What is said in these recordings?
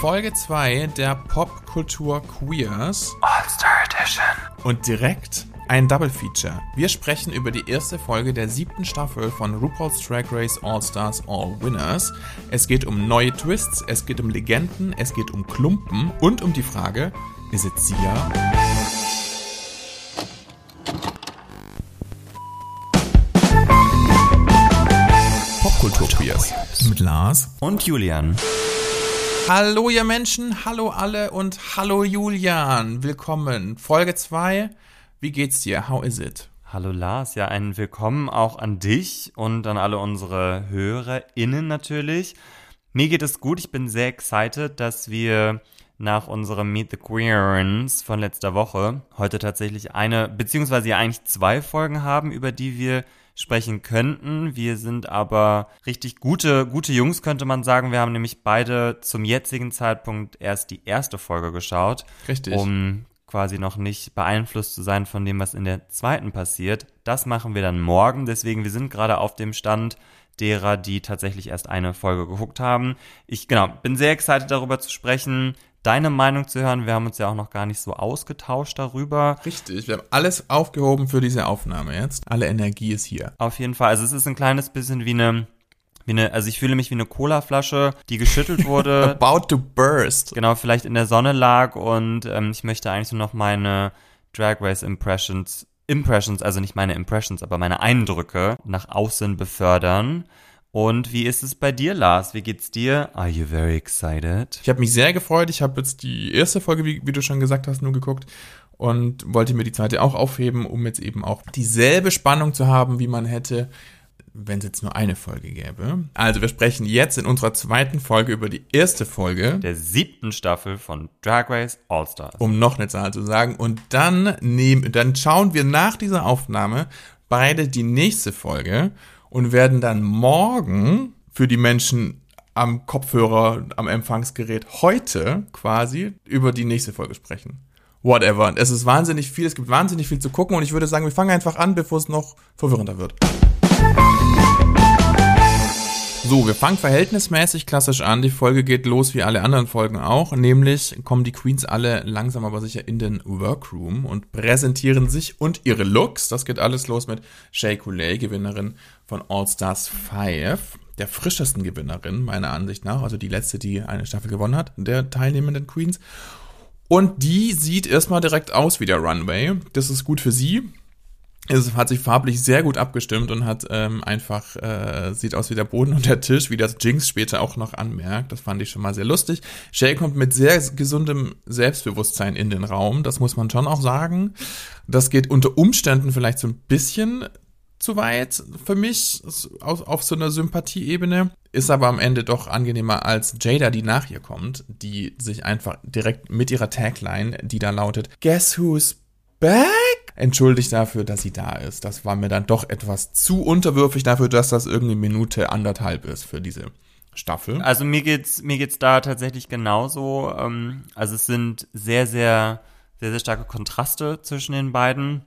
Folge 2 der Popkultur Queers All-Star Edition. und direkt ein Double Feature. Wir sprechen über die erste Folge der siebten Staffel von RuPaul's Drag Race All Stars All Winners. Es geht um neue Twists, es geht um Legenden, es geht um Klumpen und um die Frage, ist es Sia? Popkultur Queers mit Lars. Und Julian. Hallo ihr Menschen, hallo alle und hallo Julian. Willkommen. Folge 2. Wie geht's dir? How is it? Hallo Lars, ja, ein Willkommen auch an dich und an alle unsere HörerInnen natürlich. Mir geht es gut, ich bin sehr excited, dass wir nach unserem Meet the Queerens von letzter Woche heute tatsächlich eine, beziehungsweise ja eigentlich zwei Folgen haben, über die wir sprechen könnten. Wir sind aber richtig gute, gute Jungs, könnte man sagen. Wir haben nämlich beide zum jetzigen Zeitpunkt erst die erste Folge geschaut. Richtig. Um quasi noch nicht beeinflusst zu sein von dem, was in der zweiten passiert. Das machen wir dann morgen. Deswegen, wir sind gerade auf dem Stand derer, die tatsächlich erst eine Folge geguckt haben. Ich, genau, bin sehr excited darüber zu sprechen, deine Meinung zu hören. Wir haben uns ja auch noch gar nicht so ausgetauscht darüber. Richtig, wir haben alles aufgehoben für diese Aufnahme jetzt. Alle Energie ist hier. Auf jeden Fall. Also es ist ein kleines bisschen wie eine, wie eine, also ich fühle mich wie eine Colaflasche, die geschüttelt wurde. About to burst. genau, vielleicht in der Sonne lag und ähm, ich möchte eigentlich nur noch meine Drag Race Impressions, Impressions, also nicht meine Impressions, aber meine Eindrücke nach außen befördern. Und wie ist es bei dir, Lars? Wie geht's dir? Are you very excited? Ich habe mich sehr gefreut. Ich habe jetzt die erste Folge, wie, wie du schon gesagt hast, nur geguckt und wollte mir die zweite auch aufheben, um jetzt eben auch dieselbe Spannung zu haben, wie man hätte, wenn es jetzt nur eine Folge gäbe. Also wir sprechen jetzt in unserer zweiten Folge über die erste Folge, Der siebten Staffel von Drag Race All Stars. um noch eine Zahl zu sagen. Und dann nehmen, dann schauen wir nach dieser Aufnahme beide die nächste Folge und werden dann morgen für die Menschen am Kopfhörer, am Empfangsgerät heute quasi über die nächste Folge sprechen. Whatever. Es ist wahnsinnig viel, es gibt wahnsinnig viel zu gucken und ich würde sagen, wir fangen einfach an, bevor es noch verwirrender wird. So, wir fangen verhältnismäßig klassisch an. Die Folge geht los wie alle anderen Folgen auch. Nämlich kommen die Queens alle langsam aber sicher in den Workroom und präsentieren sich und ihre Looks. Das geht alles los mit Shay Coulee, Gewinnerin von All Stars 5. Der frischesten Gewinnerin, meiner Ansicht nach. Also die letzte, die eine Staffel gewonnen hat, der teilnehmenden Queens. Und die sieht erstmal direkt aus wie der Runway. Das ist gut für sie. Es hat sich farblich sehr gut abgestimmt und hat ähm, einfach, äh, sieht aus wie der Boden und der Tisch, wie das Jinx später auch noch anmerkt. Das fand ich schon mal sehr lustig. Shay kommt mit sehr gesundem Selbstbewusstsein in den Raum, das muss man schon auch sagen. Das geht unter Umständen vielleicht so ein bisschen zu weit für mich auf, auf so einer Sympathieebene. Ist aber am Ende doch angenehmer als Jada, die nach ihr kommt, die sich einfach direkt mit ihrer Tagline, die da lautet, Guess who's back? Entschuldigt dafür, dass sie da ist. Das war mir dann doch etwas zu unterwürfig dafür, dass das irgendwie Minute anderthalb ist für diese Staffel. Also mir geht's mir geht's da tatsächlich genauso. Ähm, also es sind sehr sehr sehr sehr starke Kontraste zwischen den beiden.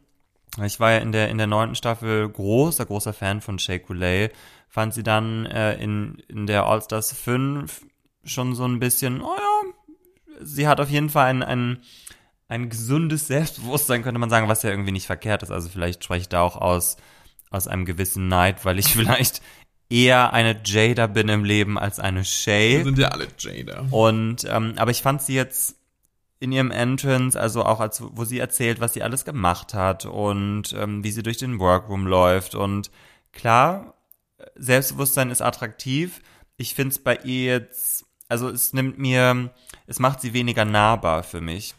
Ich war ja in der in der neunten Staffel großer großer Fan von Shea Coulee. Fand sie dann äh, in in der All Stars 5 schon so ein bisschen, oh ja, sie hat auf jeden Fall ein, ein ein gesundes Selbstbewusstsein, könnte man sagen, was ja irgendwie nicht verkehrt ist. Also vielleicht spreche ich da auch aus, aus einem gewissen Neid, weil ich vielleicht eher eine Jada bin im Leben als eine Shay. Wir sind ja alle Jada. Und ähm, aber ich fand sie jetzt in ihrem Entrance, also auch als wo sie erzählt, was sie alles gemacht hat und ähm, wie sie durch den Workroom läuft. Und klar, Selbstbewusstsein ist attraktiv. Ich finde es bei ihr jetzt, also es nimmt mir, es macht sie weniger nahbar für mich.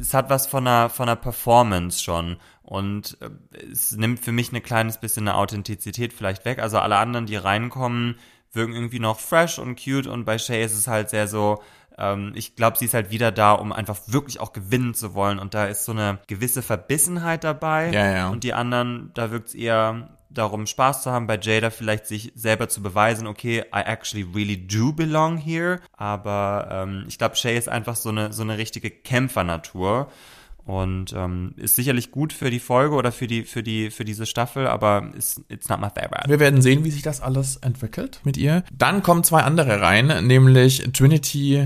Es hat was von einer, von einer Performance schon. Und äh, es nimmt für mich ein kleines bisschen eine Authentizität vielleicht weg. Also alle anderen, die reinkommen, wirken irgendwie noch fresh und cute und bei Shay ist es halt sehr so, ähm, ich glaube, sie ist halt wieder da, um einfach wirklich auch gewinnen zu wollen und da ist so eine gewisse Verbissenheit dabei Ja, ja. und die anderen, da wirkt es eher darum, Spaß zu haben, bei Jada vielleicht sich selber zu beweisen, okay, I actually really do belong here, aber ähm, ich glaube, Shay ist einfach so eine, so eine richtige Kämpfernatur und ähm, ist sicherlich gut für die Folge oder für die für die für diese Staffel, aber ist it's not my favorite. Wir werden sehen, wie sich das alles entwickelt mit ihr. Dann kommen zwei andere rein, nämlich Trinity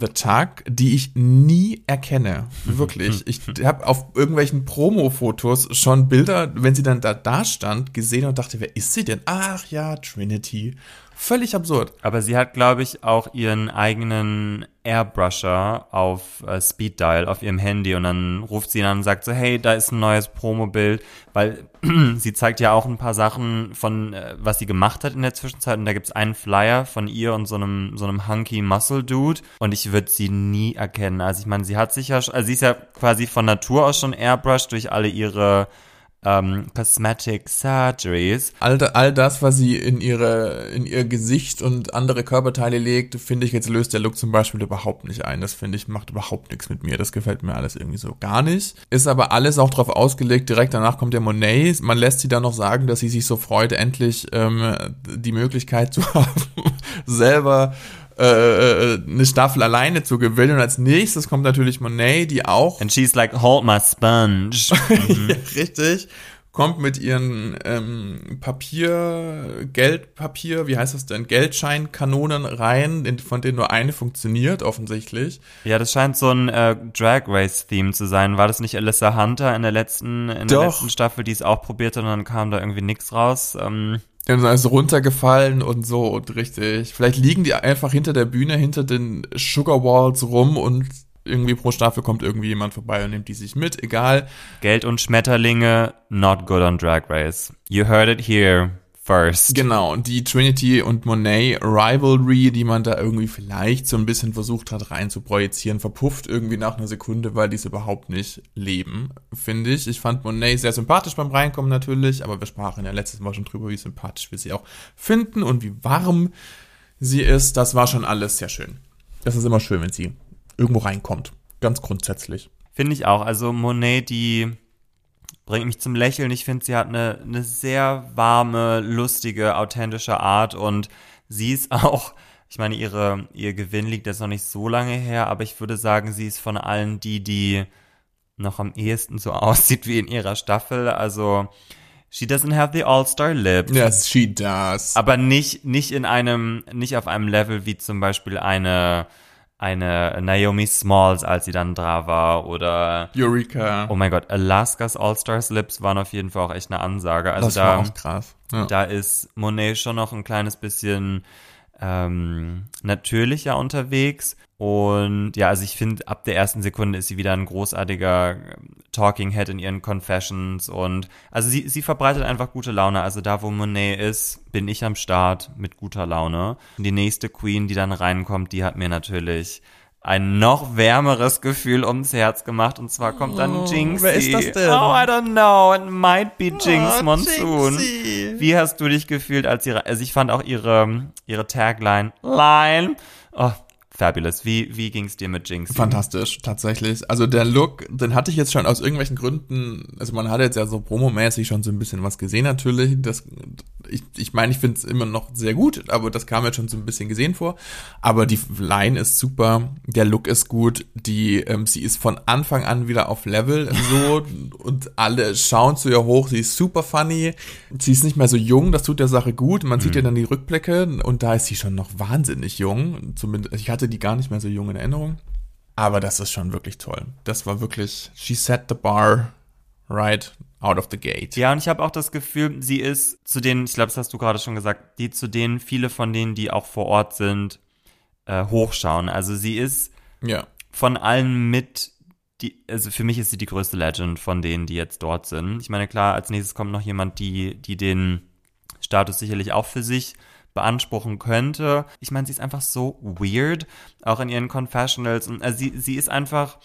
the Tug, die ich nie erkenne. Wirklich. Ich habe auf irgendwelchen Promo-Fotos schon Bilder, wenn sie dann da, da stand, gesehen und dachte, wer ist sie denn? Ach ja, Trinity. Völlig absurd. Aber sie hat, glaube ich, auch ihren eigenen Airbrusher auf äh, Speed Dial auf ihrem Handy und dann ruft sie ihn an und sagt so, hey, da ist ein neues Promo-Bild, weil sie zeigt ja auch ein paar Sachen von, äh, was sie gemacht hat in der Zwischenzeit und da gibt's einen Flyer von ihr und so einem, so einem hunky Muscle Dude und ich würde sie nie erkennen. Also ich meine, sie hat sich ja, also sie ist ja quasi von Natur aus schon Airbrush durch alle ihre ähm, Cosmetic Surgeries. All, all das, was sie in ihre, in ihr Gesicht und andere Körperteile legt, finde ich, jetzt löst der Look zum Beispiel überhaupt nicht ein. Das finde ich, macht überhaupt nichts mit mir. Das gefällt mir alles irgendwie so gar nicht. Ist aber alles auch darauf ausgelegt, direkt danach kommt der Monet. Man lässt sie dann noch sagen, dass sie sich so freut, endlich ähm, die Möglichkeit zu haben, selber äh, äh, eine Staffel alleine zu gewinnen. Und als nächstes kommt natürlich Monet, die auch. And she's like, hold my sponge. Mhm. ja, richtig. Kommt mit ihren ähm, Papier, Geldpapier, wie heißt das denn, Geldscheinkanonen rein, von denen nur eine funktioniert, offensichtlich. Ja, das scheint so ein äh, Drag Race-Theme zu sein. War das nicht Alyssa Hunter in der letzten, in der letzten Staffel, die es auch probiert hat und dann kam da irgendwie nichts raus? Ähm dann ist runtergefallen und so und richtig. Vielleicht liegen die einfach hinter der Bühne, hinter den Sugar Walls rum und irgendwie pro Staffel kommt irgendwie jemand vorbei und nimmt die sich mit, egal. Geld und Schmetterlinge, not good on Drag Race. You heard it here first. Genau, die Trinity und Monet Rivalry, die man da irgendwie vielleicht so ein bisschen versucht hat rein zu projizieren, verpufft irgendwie nach einer Sekunde, weil die es überhaupt nicht leben, finde ich. Ich fand Monet sehr sympathisch beim Reinkommen natürlich, aber wir sprachen ja letztes Mal schon drüber, wie sympathisch wir sie auch finden und wie warm sie ist. Das war schon alles sehr schön. Das ist immer schön, wenn sie irgendwo reinkommt. Ganz grundsätzlich. Finde ich auch. Also Monet, die bringt mich zum Lächeln. Ich finde, sie hat eine, eine sehr warme, lustige, authentische Art und sie ist auch, ich meine, ihre, ihr Gewinn liegt jetzt noch nicht so lange her, aber ich würde sagen, sie ist von allen die, die noch am ehesten so aussieht wie in ihrer Staffel. Also, she doesn't have the All-Star Lip. Yes, she does. Aber nicht, nicht in einem, nicht auf einem Level wie zum Beispiel eine, eine Naomi Smalls, als sie dann da war, oder Eureka. Oh mein Gott, Alaskas All-Stars Lips waren auf jeden Fall auch echt eine Ansage. Also das da, war auch krass. Ja. Da ist Monet schon noch ein kleines bisschen ähm, natürlicher unterwegs. Und ja, also ich finde, ab der ersten Sekunde ist sie wieder ein großartiger ähm, Talking Head in ihren Confessions. Und also sie, sie verbreitet einfach gute Laune. Also da, wo Monet ist, bin ich am Start mit guter Laune. Und die nächste Queen, die dann reinkommt, die hat mir natürlich ein noch wärmeres Gefühl ums Herz gemacht und zwar kommt dann oh, Jinxie. Wer ist das denn? Oh, I don't know. It might be Jinx oh, Monsoon. Jinxie. Wie hast du dich gefühlt als ihre, also ich fand auch ihre, ihre Tagline, Line, oh, Fabulous. Wie, wie ging's dir mit Jinx? Fantastisch, tatsächlich. Also der Look, den hatte ich jetzt schon aus irgendwelchen Gründen, also man hat jetzt ja so promomäßig schon so ein bisschen was gesehen natürlich. Das, ich ich, meine, ich finde es immer noch sehr gut, aber das kam jetzt schon so ein bisschen gesehen vor. Aber die Line ist super, der Look ist gut, die, ähm, sie ist von Anfang an wieder auf Level so und alle schauen zu ihr hoch, sie ist super funny. Sie ist nicht mehr so jung, das tut der Sache gut. Man mhm. sieht ja dann die Rückblicke und da ist sie schon noch wahnsinnig jung. Zumindest, ich hatte hatte die gar nicht mehr so jung in Erinnerung. Aber das ist schon wirklich toll. Das war wirklich, she set the bar right out of the gate. Ja, und ich habe auch das Gefühl, sie ist zu denen, ich glaube, das hast du gerade schon gesagt, die zu denen viele von denen, die auch vor Ort sind, äh, hochschauen. Also sie ist ja. von allen mit die, also für mich ist sie die größte Legend von denen, die jetzt dort sind. Ich meine, klar, als nächstes kommt noch jemand, die, die den Status sicherlich auch für sich beanspruchen könnte. Ich meine, sie ist einfach so weird, auch in ihren Confessionals. Und also sie, sie ist einfach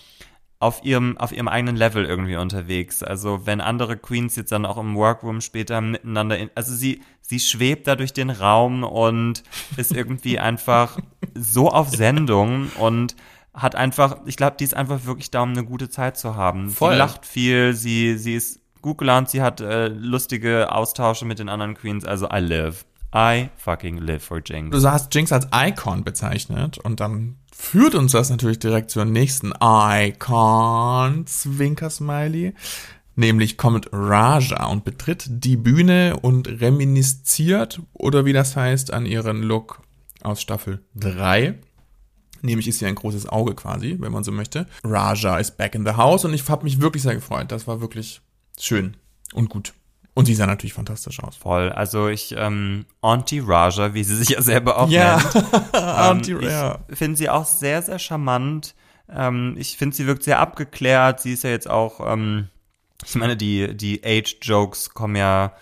auf ihrem, auf ihrem eigenen Level irgendwie unterwegs. Also wenn andere Queens jetzt dann auch im Workroom später miteinander, in, also sie, sie schwebt da durch den Raum und ist irgendwie einfach so auf Sendung und hat einfach, ich glaube, die ist einfach wirklich da, um eine gute Zeit zu haben. Voll. Sie lacht viel, sie, sie ist gut gelaunt, sie hat äh, lustige Austausche mit den anderen Queens, also I live. I fucking live for Jinx. Du hast Jinx als Icon bezeichnet und dann führt uns das natürlich direkt zur nächsten Icon, Zwinker Smiley. Nämlich kommt Raja und betritt die Bühne und reminisziert, oder wie das heißt, an ihren Look aus Staffel 3. Nämlich ist sie ein großes Auge quasi, wenn man so möchte. Raja ist back in the house und ich habe mich wirklich sehr gefreut. Das war wirklich schön und gut. Und sie sah natürlich fantastisch aus. Voll. Also ich, ähm, Auntie Raja, wie sie sich ja selber auch Ja. nennt. Auntie, ähm, ja. Ich finde sie auch sehr, sehr charmant. Ähm, ich finde, sie wirkt sehr abgeklärt. Sie ist ja jetzt auch, ähm, ich meine, die, die Age-Jokes kommen ja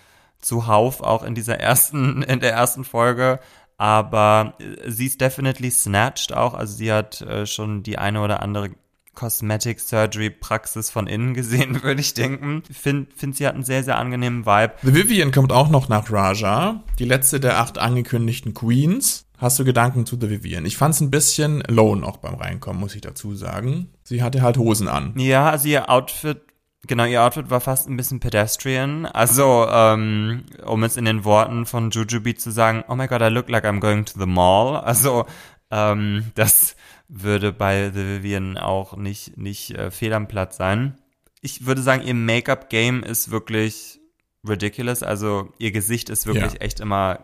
zuhauf auch in dieser ersten, in der ersten Folge. Aber äh, sie ist definitely snatched auch. Also sie hat äh, schon die eine oder andere Cosmetic Surgery Praxis von innen gesehen, würde ich denken. Ich finde, find, sie hat einen sehr, sehr angenehmen Vibe. The Vivian kommt auch noch nach Raja, die letzte der acht angekündigten Queens. Hast du Gedanken zu The Vivian? Ich fand es ein bisschen lone auch beim Reinkommen, muss ich dazu sagen. Sie hatte halt Hosen an. Ja, also ihr Outfit, genau, ihr Outfit war fast ein bisschen pedestrian. Also, ähm, um es in den Worten von Jujubee zu sagen, oh my god, I look like I'm going to the mall. Also, ähm, das würde bei The Vivian auch nicht, nicht äh, fehl am Platz sein. Ich würde sagen, ihr Make-up-Game ist wirklich ridiculous. Also, ihr Gesicht ist wirklich Ja. echt immer,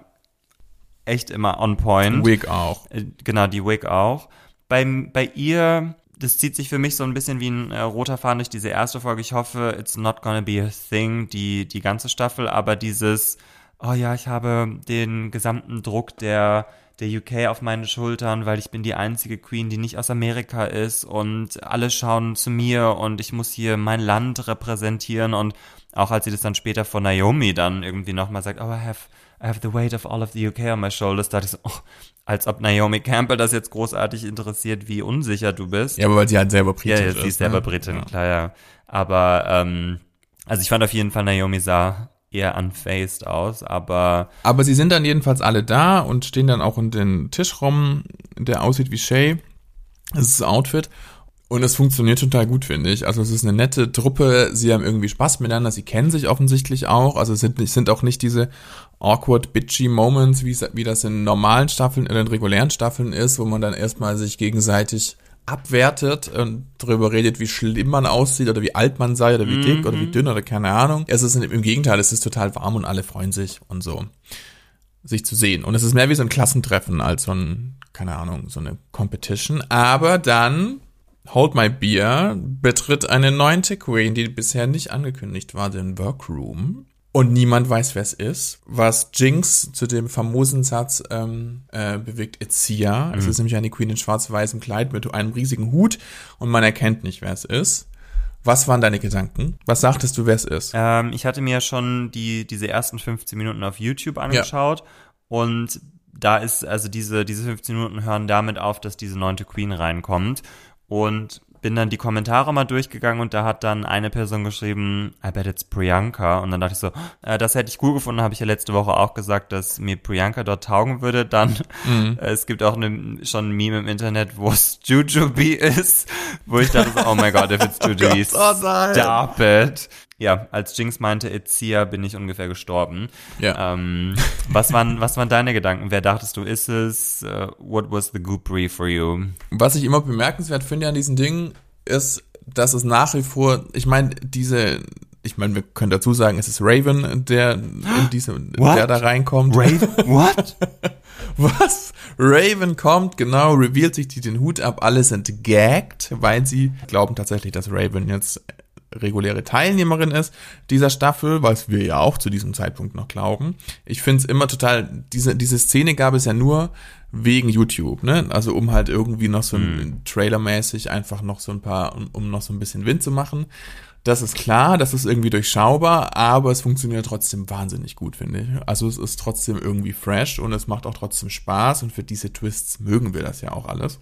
echt immer on point. Wig auch. Äh, Genau, die Wig auch. Bei, bei ihr, das zieht sich für mich so ein bisschen wie ein äh, roter Faden durch diese erste Folge. Ich hoffe, it's not gonna be a thing, die, die ganze Staffel, aber dieses, oh ja, ich habe den gesamten Druck der, der UK auf meine Schultern, weil ich bin die einzige Queen, die nicht aus Amerika ist und alle schauen zu mir und ich muss hier mein Land repräsentieren und auch als sie das dann später von Naomi dann irgendwie nochmal sagt, oh, I have, I have the weight of all of the UK on my shoulders, dachte ich so, oh, als ob Naomi Campbell das jetzt großartig interessiert, wie unsicher du bist. Ja, aber weil sie halt selber britisch ja, ist. ja sie ist selber ne? Britin, Ja. klar, ja. Aber, ähm, also ich fand auf jeden Fall, Naomi sah eher unfazed aus, aber Aber sie sind dann jedenfalls alle da und stehen dann auch in den Tisch rum, der aussieht wie Shay. Das ist das Outfit. Und es funktioniert total gut, finde ich. Also es ist eine nette Truppe. Sie haben irgendwie Spaß miteinander. Sie kennen sich offensichtlich auch. Also es sind, nicht, sind auch nicht diese awkward, bitchy Moments, wie, es- wie das in normalen Staffeln, in den regulären Staffeln ist, wo man dann erstmal sich gegenseitig abwertet und darüber redet, wie schlimm man aussieht oder wie alt man sei oder wie dick oder wie dünn oder keine Ahnung. Es ist im Gegenteil, es ist total warm und alle freuen sich und so sich zu sehen. Und es ist mehr wie so ein Klassentreffen als so ein, keine Ahnung, so eine Competition. Aber dann, Hold My Beer betritt eine neunte Queen, die bisher nicht angekündigt war, den Workroom. Und niemand weiß, wer es ist. Was Jinx zu dem famosen Satz ähm, äh, bewegt, it's Sia. Es ist nämlich eine Queen in schwarz-weißem Kleid mit einem riesigen Hut und man erkennt nicht, wer es ist. Was waren deine Gedanken? Was sagtest du, wer es ist? Ähm, ich hatte mir schon die, diese ersten 15 Minuten auf YouTube angeschaut und da ist, also diese, diese 15 Minuten hören damit auf, dass diese neunte Queen reinkommt und bin dann die Kommentare mal durchgegangen und da hat dann eine Person geschrieben, I bet it's Priyanka und dann dachte ich so, äh, das hätte ich cool gefunden, habe ich ja letzte Woche auch gesagt, dass mir Priyanka dort taugen würde, dann äh, es gibt auch eine, schon ein Meme im Internet, wo es Jujubee ist, wo ich dachte so, oh my god, if it's Jujubee, Oh nein. stop it. Ja, als Jinx meinte, it's Sia, bin ich ungefähr gestorben. Ja. Ähm, was, waren, was waren deine Gedanken? Wer dachtest du, ist es? Uh, what was the goopery for you? Was ich immer bemerkenswert finde an diesen Dingen, ist, dass es nach wie vor, ich meine, diese, ich meine, wir können dazu sagen, es ist Raven, der in diese, What? der da reinkommt. Raven? What? Was? Raven kommt, genau, revealt sich die den Hut ab, alle sind gagged, weil sie glauben tatsächlich, dass Raven jetzt reguläre Teilnehmerin ist dieser Staffel, was wir ja auch zu diesem Zeitpunkt noch glauben. Ich finde es immer total, diese, diese Szene gab es ja nur wegen YouTube, ne? Also um halt irgendwie noch so ein Trailer-mäßig einfach noch so ein paar, um, um noch so ein bisschen Wind zu machen. Das ist klar, das ist irgendwie durchschaubar, aber es funktioniert trotzdem wahnsinnig gut, finde ich. Also es ist trotzdem irgendwie fresh und es macht auch trotzdem Spaß und für diese Twists mögen wir das ja auch alles.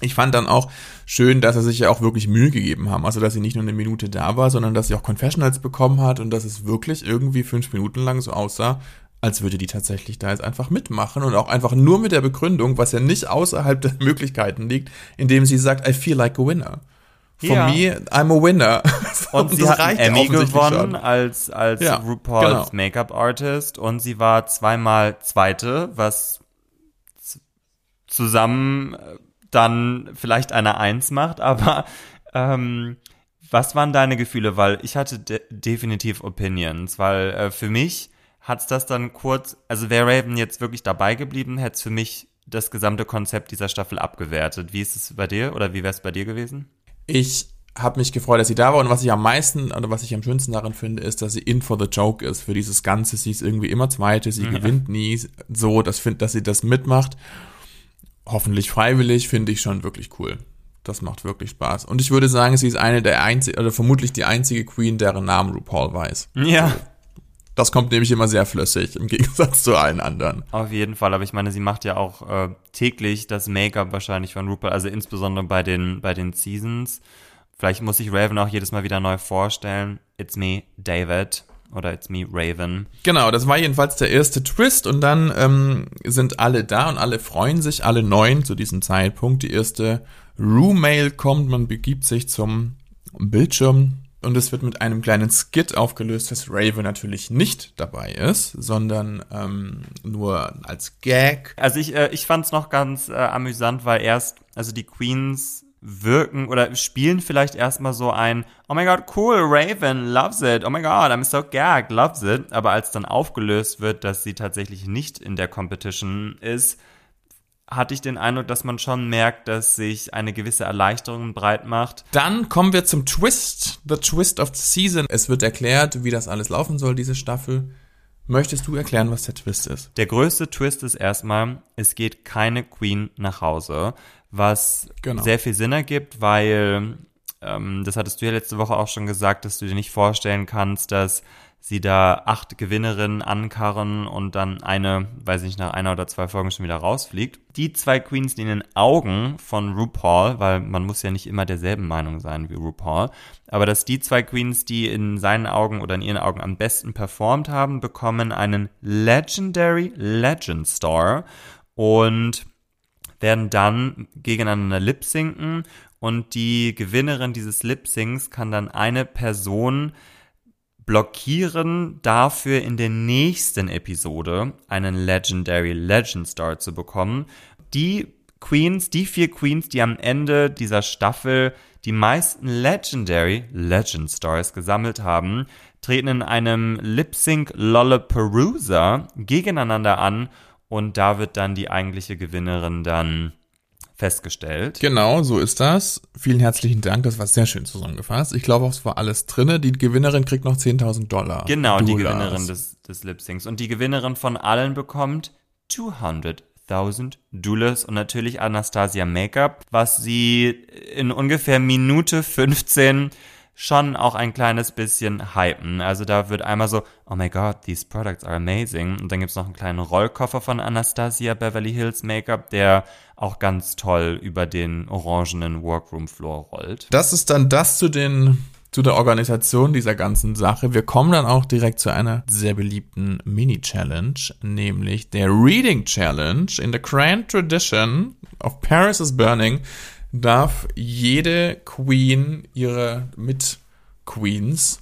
Ich fand dann auch schön, dass er sich ja auch wirklich Mühe gegeben haben. Also, dass sie nicht nur eine Minute da war, sondern dass sie auch Confessionals bekommen hat und dass es wirklich irgendwie fünf Minuten lang so aussah, als würde die tatsächlich da jetzt einfach mitmachen und auch einfach nur mit der Begründung, was ja nicht außerhalb der Möglichkeiten liegt, indem sie sagt, I feel like a winner. For Ja. me, I'm a winner. Und sie hat einen Emmy gewonnen schon. als, als Ja, RuPaul's genau. Make-up-Artist und sie war zweimal Zweite, was zusammen äh, dann vielleicht eine Eins macht, aber ähm, was waren deine Gefühle? Weil ich hatte de definitiv Opinions, weil äh, für mich hat's das dann kurz, also wäre Raven jetzt wirklich dabei geblieben, hätte es für mich das gesamte Konzept dieser Staffel abgewertet. Wie ist es bei dir oder wie wäre es bei dir gewesen? Ich habe mich gefreut, dass sie da war und was ich am meisten oder was ich am schönsten daran finde, ist, dass sie in for the joke ist für dieses Ganze. Sie ist irgendwie immer Zweite, sie ja. gewinnt nie. So, das find, dass sie das mitmacht. Hoffentlich freiwillig, finde ich schon wirklich cool. Das macht wirklich Spaß. Und ich würde sagen, sie ist eine der einzigen, oder vermutlich die einzige Queen, deren Namen RuPaul weiß. Ja. Das kommt nämlich immer sehr flüssig, im Gegensatz zu allen anderen. Auf jeden Fall, aber ich meine, sie macht ja auch äh, täglich das Make-up wahrscheinlich von RuPaul, also insbesondere bei den, bei den Seasons. Vielleicht muss sich Raven auch jedes Mal wieder neu vorstellen. It's me, David. Oder It's me, Raven. Genau, das war jedenfalls der erste Twist und dann ähm, sind alle da und alle freuen sich, alle neun zu diesem Zeitpunkt. Die erste Rue-Mail kommt, man begibt sich zum Bildschirm und es wird mit einem kleinen Skit aufgelöst, dass Raven natürlich nicht dabei ist, sondern ähm, nur als Gag. Also ich, äh, ich fand es noch ganz äh, amüsant, weil erst, also die Queens wirken oder spielen vielleicht erstmal so ein, oh my god, cool, Raven, loves it, oh my god, I'm so gagged, loves it. Aber als dann aufgelöst wird, dass sie tatsächlich nicht in der Competition ist, hatte ich den Eindruck, dass man schon merkt, dass sich eine gewisse Erleichterung breit macht. Dann kommen wir zum Twist, the Twist of the Season. Es wird erklärt, wie das alles laufen soll, diese Staffel. Möchtest du erklären, was der Twist ist? Der größte Twist ist erstmal, es geht keine Queen nach Hause, was genau. sehr viel Sinn ergibt, weil, ähm, das hattest du ja letzte Woche auch schon gesagt, dass du dir nicht vorstellen kannst, dass sie da acht Gewinnerinnen ankarren und dann eine, weiß ich nicht, nach einer oder zwei Folgen schon wieder rausfliegt. Die zwei Queens, die in den Augen von RuPaul, weil man muss ja nicht immer derselben Meinung sein wie RuPaul, aber dass die zwei Queens, die in seinen Augen oder in ihren Augen am besten performt haben, bekommen einen Legendary Legend Star und werden dann gegeneinander lip-sinken und die Gewinnerin dieses Lip-Syncs kann dann eine Person blockieren, dafür in der nächsten Episode einen Legendary Legend Star zu bekommen. Die Queens, die vier Queens, die am Ende dieser Staffel die meisten Legendary Legend Stars gesammelt haben, treten in einem Lip Sync Lollapalooza gegeneinander an und da wird dann die eigentliche Gewinnerin dann festgestellt. Genau, so ist das. Vielen herzlichen Dank, das war sehr schön zusammengefasst. Ich glaube, es war alles drinne. Die Gewinnerin kriegt noch 10.000 Dollar. Genau, Dollars. die Gewinnerin des, des Lip-Syncs. Und die Gewinnerin von allen bekommt 200.000 Dollars und natürlich Anastasia Make-up, was sie in ungefähr Minute 15 schon auch ein kleines bisschen hypen. Also da wird einmal so, oh my god, these products are amazing. Und dann gibt's noch einen kleinen Rollkoffer von Anastasia Beverly Hills Make-up, der auch ganz toll über den orangenen Workroom-Floor rollt. Das ist dann das zu den zu der Organisation dieser ganzen Sache. Wir kommen dann auch direkt zu einer sehr beliebten Mini-Challenge, nämlich der Reading Challenge. In the Grand Tradition of Paris is Burning darf jede Queen ihre Mit-Queens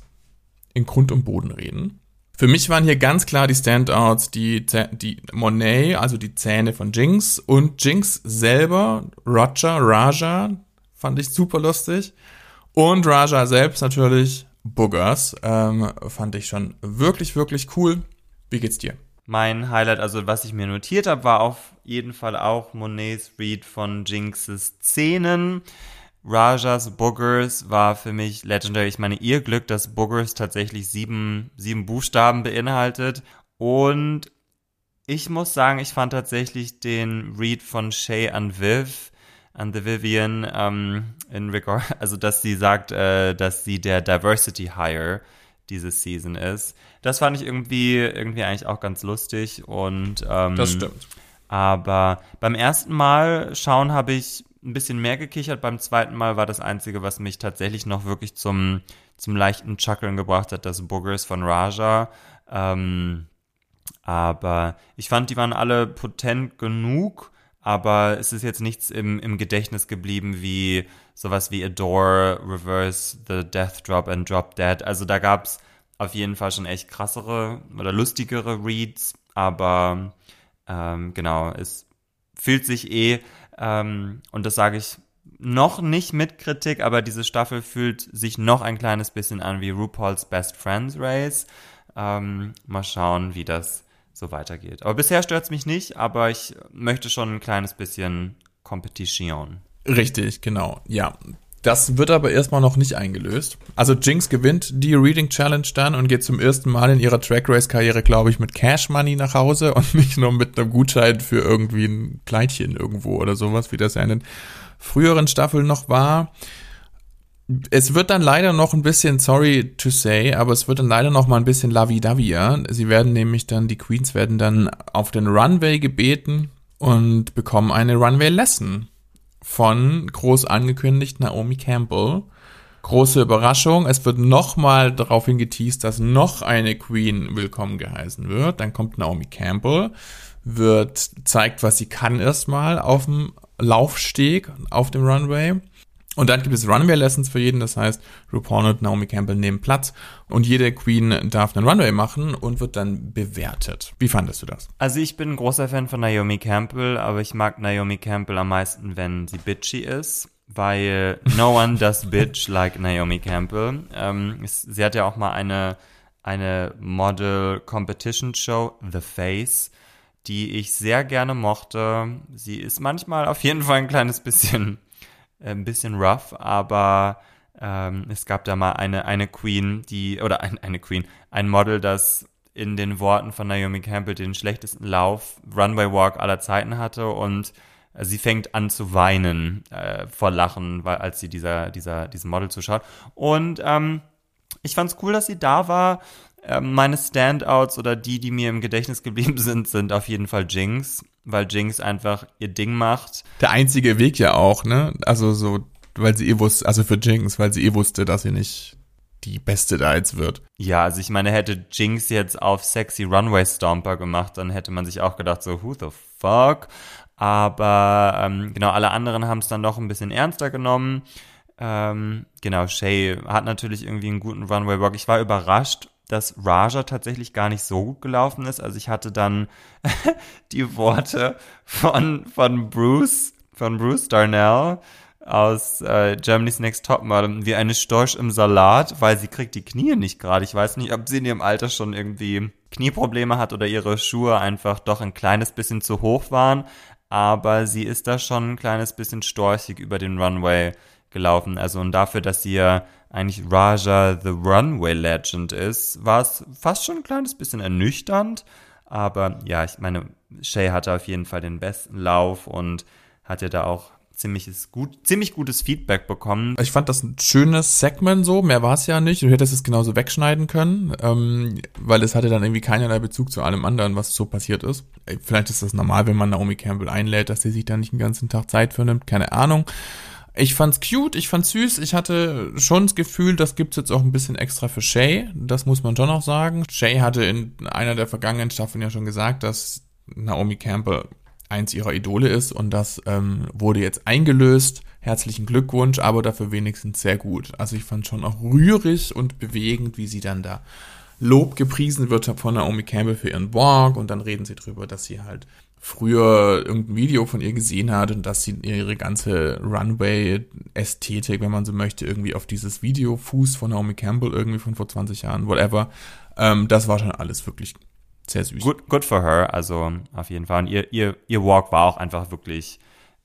in Grund und Boden reden. Für mich waren hier ganz klar die Standouts, die, die Monet, also die Zähne von Jinx und Jinx selber, Roger, Raja, fand ich super lustig. Und Raja selbst natürlich, Boogers, ähm, fand ich schon wirklich, wirklich cool. Wie geht's dir? Mein Highlight, also was ich mir notiert habe, war auf jeden Fall auch Monets Read von Jinxes Szenen. Rajas Boogers war für mich legendary. Ich meine, ihr Glück, dass Boogers tatsächlich sieben, sieben Buchstaben beinhaltet. Und ich muss sagen, ich fand tatsächlich den Read von Shay an Viv, an The Vivian, ähm, in regard, also dass sie sagt, äh, dass sie der Diversity Hire diese Season ist. Das fand ich irgendwie, irgendwie eigentlich auch ganz lustig und ähm, das stimmt. Aber beim ersten Mal schauen habe ich ein bisschen mehr gekichert. Beim zweiten Mal war das Einzige, was mich tatsächlich noch wirklich zum, zum leichten Chuckeln gebracht hat, das Boogers von Raja. Ähm, aber ich fand, die waren alle potent genug, aber es ist jetzt nichts im, im Gedächtnis geblieben wie sowas wie Adore, Reverse, The Death Drop and Drop Dead. Also da gab's auf jeden Fall schon echt krassere oder lustigere Reads, aber ähm, genau, es fühlt sich eh, ähm, und das sage ich noch nicht mit Kritik, aber diese Staffel fühlt sich noch ein kleines bisschen an wie RuPaul's Best Friends Race. Ähm, mal schauen, wie das so weitergeht. Aber bisher stört es mich nicht, aber ich möchte schon ein kleines bisschen Competition. Richtig, genau. Ja, das wird aber erstmal noch nicht eingelöst. Also Jinx gewinnt die Reading Challenge dann und geht zum ersten Mal in ihrer Track Race Karriere, glaube ich, mit Cash Money nach Hause und nicht nur mit einem Gutschein für irgendwie ein Kleidchen irgendwo oder sowas, wie das ja in den früheren Staffeln noch war. Es wird dann leider noch ein bisschen, sorry to say, aber es wird dann leider noch mal ein bisschen lavi-davia. Sie werden nämlich dann, die Queens werden dann auf den Runway gebeten und bekommen eine Runway-Lesson von groß angekündigt Naomi Campbell. Große Überraschung, es wird nochmal darauf hingeteased, dass noch eine Queen willkommen geheißen wird. Dann kommt Naomi Campbell, wird, zeigt, was sie kann erstmal auf dem Laufsteg, auf dem Runway. Und dann gibt es Runway-Lessons für jeden, das heißt, RuPaul und Naomi Campbell nehmen Platz und jede Queen darf einen Runway machen und wird dann bewertet. Wie fandest du das? Also ich bin ein großer Fan von Naomi Campbell, aber ich mag Naomi Campbell am meisten, wenn sie bitchy ist, weil no one does bitch like Naomi Campbell. Ähm, sie hat ja auch mal eine, eine Model Competition Show, The Face, die ich sehr gerne mochte. Sie ist manchmal auf jeden Fall ein kleines bisschen ein bisschen rough, aber ähm, es gab da mal eine, eine Queen, die, oder ein, eine Queen, ein Model, das in den Worten von Naomi Campbell den schlechtesten Lauf, Runway Walk aller Zeiten hatte und sie fängt an zu weinen äh, vor Lachen, weil, als sie dieser, dieser, diesem Model zuschaut. Und ähm, ich fand's cool, dass sie da war. Ähm, meine Standouts oder die, die mir im Gedächtnis geblieben sind, sind auf jeden Fall Jinx weil Jinx einfach ihr Ding macht. Der einzige Weg ja auch, ne? Also so, weil sie eh wusste, also für Jinx, weil sie eh wusste, dass sie nicht die Beste da jetzt wird. Ja, also ich meine, hätte Jinx jetzt auf Sexy Runway Stomper gemacht, dann hätte man sich auch gedacht, so, who the fuck? Aber ähm, genau, alle anderen haben es dann doch ein bisschen ernster genommen. Ähm, genau, Shay hat natürlich irgendwie einen guten Runway Walk. Ich war überrascht, dass Raja tatsächlich gar nicht so gut gelaufen ist. Also ich hatte dann die Worte von, von Bruce, von Bruce Darnell aus äh, Germany's Next Topmodel wie eine Storch im Salat, weil sie kriegt die Knie nicht gerade. Ich weiß nicht, ob sie in ihrem Alter schon irgendwie Knieprobleme hat oder ihre Schuhe einfach doch ein kleines bisschen zu hoch waren. Aber sie ist da schon ein kleines bisschen storchig über den Runway gelaufen. Also und dafür, dass sie ja eigentlich Raja the Runway Legend ist, war es fast schon ein kleines bisschen ernüchternd. Aber ja, ich meine, Shay hatte auf jeden Fall den besten Lauf und hat ja da auch ziemliches gut, ziemlich gutes Feedback bekommen. Ich fand das ein schönes Segment so, mehr war es ja nicht. Du hättest es genauso wegschneiden können, ähm, weil es hatte dann irgendwie keinerlei Bezug zu allem anderen, was so passiert ist. Vielleicht ist das normal, wenn man Naomi Campbell einlädt, dass sie sich da nicht den ganzen Tag Zeit für nimmt, keine Ahnung. Ich fand's cute, ich fand's süß. Ich hatte schon das Gefühl, das gibt's jetzt auch ein bisschen extra für Shay. Das muss man schon auch sagen. Shay hatte in einer der vergangenen Staffeln ja schon gesagt, dass Naomi Campbell eins ihrer Idole ist und das ähm, wurde jetzt eingelöst. Herzlichen Glückwunsch, aber dafür wenigstens sehr gut. Also ich fand schon auch rührig und bewegend, wie sie dann da Lob gepriesen wird von Naomi Campbell für ihren Walk und dann reden sie drüber, dass sie halt früher irgendein Video von ihr gesehen hat und dass sie ihre ganze Runway-Ästhetik, wenn man so möchte, irgendwie auf dieses Video Fuß von Naomi Campbell irgendwie von vor 20 Jahren, whatever. Ähm, das war schon alles wirklich sehr süß. Good, good for her, also auf jeden Fall. Und ihr, ihr, ihr Walk war auch einfach wirklich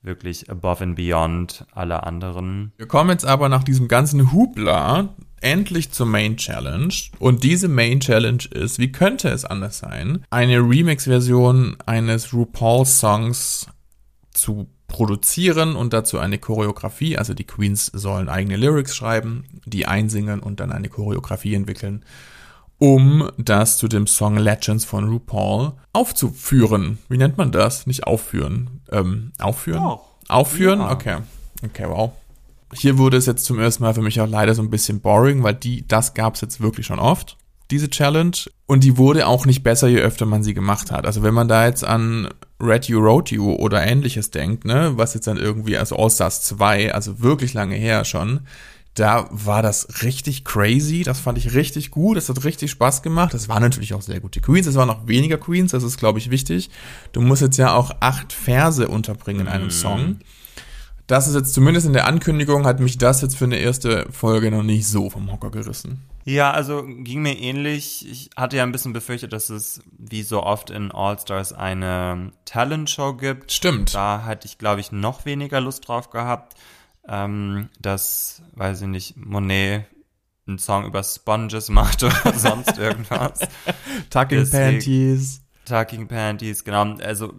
wirklich above and beyond alle anderen. Wir kommen jetzt aber nach diesem ganzen Hubla endlich zur Main Challenge. Und diese Main Challenge ist, wie könnte es anders sein, eine Remix-Version eines RuPaul-Songs zu produzieren und dazu eine Choreografie, also die Queens sollen eigene Lyrics schreiben, die einsingen und dann eine Choreografie entwickeln, um das zu dem Song Legends von RuPaul aufzuführen. Wie nennt man das? Nicht aufführen. Ähm, aufführen? Oh. Aufführen? Ja. Okay. Okay, wow. Hier wurde es jetzt zum ersten Mal für mich auch leider so ein bisschen boring, weil die, das gab es jetzt wirklich schon oft, diese Challenge. Und die wurde auch nicht besser, je öfter man sie gemacht hat. Also wenn man da jetzt an Red You Road You oder ähnliches denkt, ne, was jetzt dann irgendwie als All-Stars 2, also wirklich lange her schon, da war das richtig crazy. Das fand ich richtig gut. Das hat richtig Spaß gemacht. Es waren natürlich auch sehr gute Queens. Es waren noch weniger Queens. Das ist, glaube ich, wichtig. Du musst jetzt ja auch acht Verse unterbringen in einem mm. Song. Das ist jetzt zumindest in der Ankündigung, hat mich das jetzt für eine erste Folge noch nicht so vom Hocker gerissen. Ja, also ging mir ähnlich. Ich hatte ja ein bisschen befürchtet, dass es wie so oft in All-Stars eine Talent-Show gibt. Stimmt. Da hatte ich, glaube ich, noch weniger Lust drauf gehabt, ähm, dass, weiß ich nicht, Monet einen Song über Sponges macht oder sonst irgendwas. Tucking Deswegen- Panties. Tucking Panties, genau. Also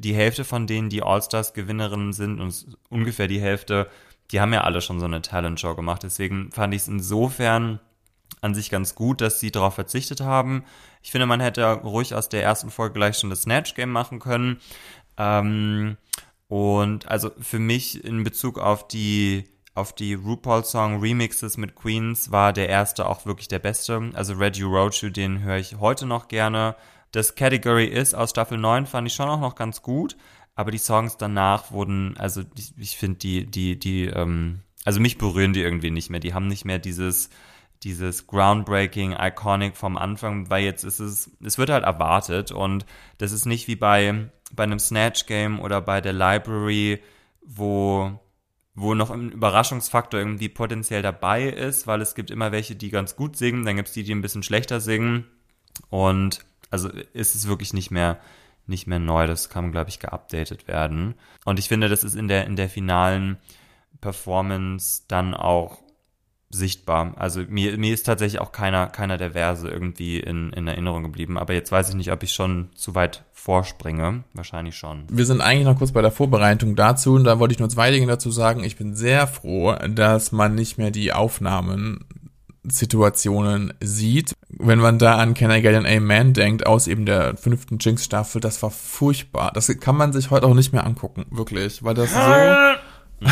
die Hälfte von denen, die All-Stars-Gewinnerinnen sind, und ungefähr die Hälfte, die haben ja alle schon so eine Talent-Show gemacht. Deswegen fand ich es insofern an sich ganz gut, dass sie darauf verzichtet haben. Ich finde, man hätte ruhig aus der ersten Folge gleich schon das Snatch-Game machen können. Ähm, und also für mich in Bezug auf die auf die RuPaul-Song Remixes mit Queens war der erste auch wirklich der beste. Also Reggie Roadshow, den höre ich heute noch gerne. Das Category ist aus Staffel 9 fand ich schon auch noch ganz gut, aber die Songs danach wurden, also ich, ich finde die, die, die, ähm, also mich berühren die irgendwie nicht mehr. Die haben nicht mehr dieses, dieses groundbreaking, iconic vom Anfang, weil jetzt ist es, es wird halt erwartet und das ist nicht wie bei, bei einem Snatch Game oder bei der Library, wo, wo noch ein Überraschungsfaktor irgendwie potenziell dabei ist, weil es gibt immer welche, die ganz gut singen, dann gibt es die, die ein bisschen schlechter singen und also ist es wirklich nicht mehr, nicht mehr neu, das kann, glaube ich, geupdatet werden. Und ich finde, das ist in der, in der finalen Performance dann auch sichtbar. Also mir, mir ist tatsächlich auch keiner, keiner der Verse irgendwie in, in Erinnerung geblieben. Aber jetzt weiß ich nicht, ob ich schon zu weit vorspringe. Wahrscheinlich schon. Wir sind eigentlich noch kurz bei der Vorbereitung dazu und da wollte ich nur zwei Dinge dazu sagen. Ich bin sehr froh, dass man nicht mehr die Aufnahmen Situationen sieht. Wenn man da an Can I Get an Amen denkt, aus eben der fünften Jinx-Staffel, das war furchtbar. Das kann man sich heute auch nicht mehr angucken, wirklich, weil das so...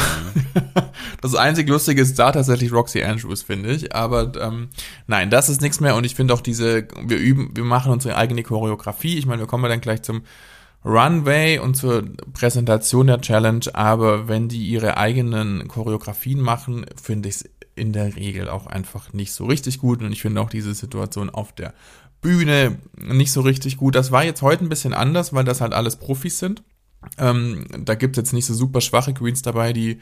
das einzig Lustige ist da tatsächlich Roxy Andrews, finde ich. Aber ähm, nein, das ist nichts mehr. Und ich finde auch diese, wir üben, wir machen unsere eigene Choreografie. Ich meine, wir kommen ja dann gleich zum Runway und zur Präsentation der Challenge. Aber wenn die ihre eigenen Choreografien machen, finde ich es in der Regel auch einfach nicht so richtig gut. Und ich finde auch diese Situation auf der Bühne nicht so richtig gut. Das war jetzt heute ein bisschen anders, weil das halt alles Profis sind. Ähm, da gibt's jetzt nicht so super schwache Queens dabei, die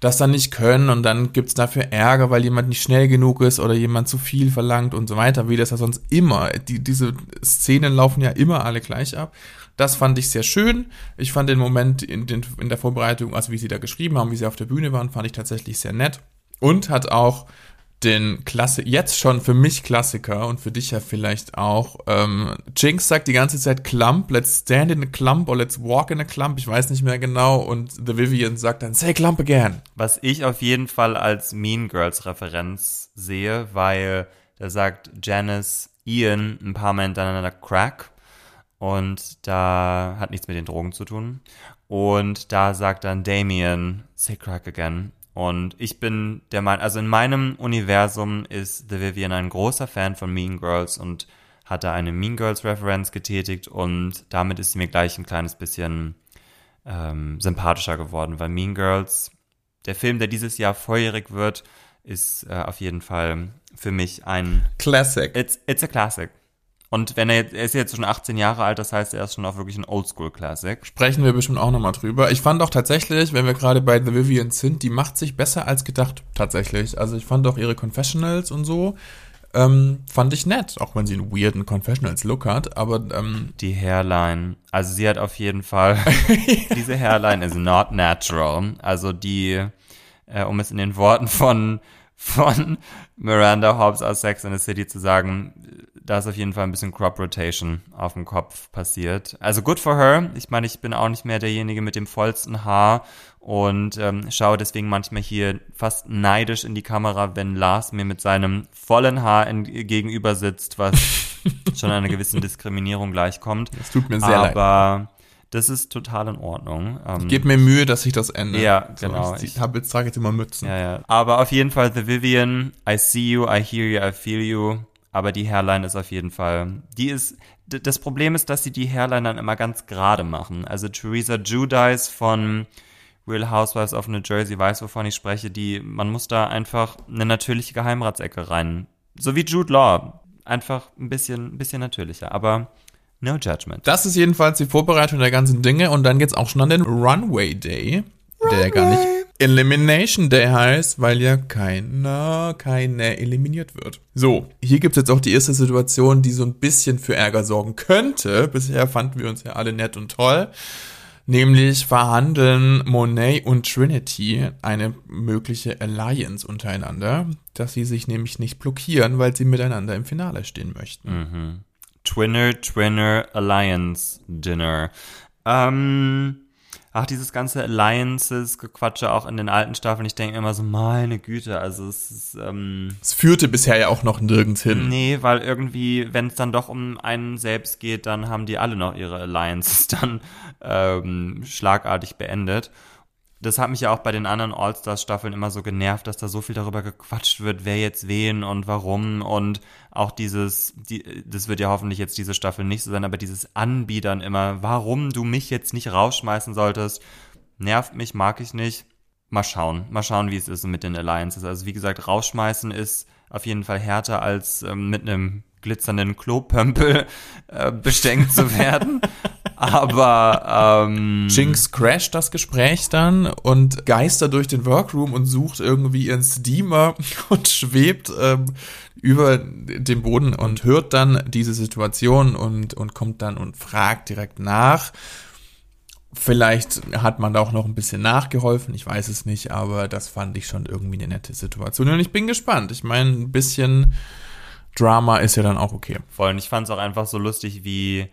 das dann nicht können und dann gibt's dafür Ärger, weil jemand nicht schnell genug ist oder jemand zu viel verlangt und so weiter, wie das ja sonst immer. Die, diese Szenen laufen ja immer alle gleich ab. Das fand ich sehr schön. Ich fand den Moment in, den, in der Vorbereitung, also wie sie da geschrieben haben, wie sie auf der Bühne waren, fand ich tatsächlich sehr nett. Und hat auch den Klasse, jetzt schon für mich Klassiker und für dich ja vielleicht auch. Ähm, Jinx sagt die ganze Zeit Clump, let's stand in a clump or let's walk in a clump, ich weiß nicht mehr genau. Und The Vivian sagt dann, say clump again. Was ich auf jeden Fall als Mean Girls Referenz sehe, weil da sagt Janice Ian ein paar Mal hintereinander Crack und da hat nichts mit den Drogen zu tun. Und da sagt dann Damien, say crack again. Und ich bin der Meinung, also in meinem Universum ist The Vivian ein großer Fan von Mean Girls und hat da eine Mean Girls Referenz getätigt und damit ist sie mir gleich ein kleines bisschen ähm, sympathischer geworden, weil Mean Girls, der Film, der dieses Jahr volljährig wird, ist äh, auf jeden Fall für mich ein Classic. It's, it's a classic. Und wenn er jetzt, er ist jetzt schon 18 Jahre alt, das heißt, er ist schon auch wirklich ein Oldschool-Classic. Sprechen wir bestimmt auch nochmal drüber. Ich fand auch tatsächlich, wenn wir gerade bei The Vivian sind, die macht sich besser als gedacht, tatsächlich. Also ich fand auch ihre Confessionals und so, ähm, fand ich nett, auch wenn sie einen weirden Confessionals-Look hat, aber ähm, Die Hairline, also sie hat auf jeden Fall, diese Hairline is not natural. Also die, äh, um es in den Worten von, von Miranda Hobbs aus Sex and the City zu sagen, da ist auf jeden Fall ein bisschen Crop Rotation auf dem Kopf passiert. Also good for her. Ich meine, ich bin auch nicht mehr derjenige mit dem vollsten Haar und ähm, schaue deswegen manchmal hier fast neidisch in die Kamera, wenn Lars mir mit seinem vollen Haar in, gegenüber sitzt, was schon einer gewissen Diskriminierung gleichkommt. es tut mir sehr leid. Aber das ist total in Ordnung. Ähm, Gebt mir Mühe, dass ich das ändere. Ja, So, genau. Ich, ich hab jetzt, trage jetzt immer Mützen. ja, ja. Aber auf jeden Fall The Vivian, I see you, I hear you, I feel you. Aber die Hairline ist auf jeden Fall, die ist, das Problem ist, dass sie die Hairline dann immer ganz gerade machen. Also Theresa Judice von Real Housewives of New Jersey weiß, wovon ich spreche, die, man muss da einfach eine natürliche Geheimratsecke rein. So wie Jude Law. Einfach ein bisschen, ein bisschen natürlicher. Aber no judgment. Das ist jedenfalls die Vorbereitung der ganzen Dinge und dann geht's auch schon an den Runway Day. der ja gar nicht Elimination Day heißt, weil ja keiner, keiner eliminiert wird. So, hier gibt's jetzt auch die erste Situation, die so ein bisschen für Ärger sorgen könnte. Bisher fanden wir uns ja alle nett und toll. Nämlich verhandeln Monet und Trinity eine mögliche Alliance untereinander, dass sie sich nämlich nicht blockieren, weil sie miteinander im Finale stehen möchten. Mhm. Twinner, Twinner, Alliance Dinner. Ähm, ach, dieses ganze Alliances-Gequatsche auch in den alten Staffeln, ich denke immer so, meine Güte, also es ist, ähm, Es führte bisher ja auch noch nirgends hin. Nee, weil irgendwie, wenn es dann doch um einen selbst geht, dann haben die alle noch ihre Alliances dann ähm, schlagartig beendet. Das hat mich ja auch bei den anderen All-Stars-Staffeln immer so genervt, dass da so viel darüber gequatscht wird, wer jetzt wen und warum und auch dieses, die, das wird ja hoffentlich jetzt diese Staffel nicht so sein, aber dieses Anbiedern immer, warum du mich jetzt nicht rausschmeißen solltest, nervt mich, mag ich nicht. Mal schauen, mal schauen, wie es ist mit den Alliances. Also wie gesagt, rausschmeißen ist auf jeden Fall härter als ähm, mit einem glitzernden Klopömpel äh, bestenkt zu werden. Aber ähm, Jinx crasht das Gespräch dann und geistert durch den Workroom und sucht irgendwie ihren Steamer und schwebt ähm, über den Boden und hört dann diese Situation und, und kommt dann und fragt direkt nach. Vielleicht hat man da auch noch ein bisschen nachgeholfen, ich weiß es nicht, aber das fand ich schon irgendwie eine nette Situation. Und ich bin gespannt. Ich meine, ein bisschen Drama ist ja dann auch okay. voll. Und ich fand es auch einfach so lustig, wie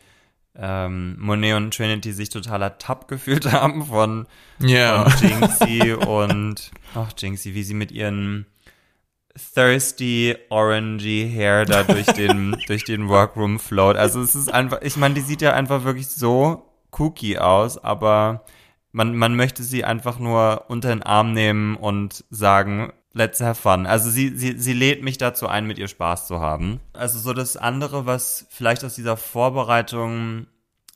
ähm, Monet und Trinity sich total ertappt gefühlt haben von, Ja. von Jinxie und ach Jinxie, wie sie mit ihren thirsty, orangey Hair da durch den, durch den Workroom float. Also es ist einfach, ich meine, die sieht ja einfach wirklich so kooky aus, aber man, man möchte sie einfach nur unter den Arm nehmen und sagen, let's have fun. Also sie, sie, sie lädt mich dazu ein, mit ihr Spaß zu haben. Also so das andere, was vielleicht aus dieser Vorbereitung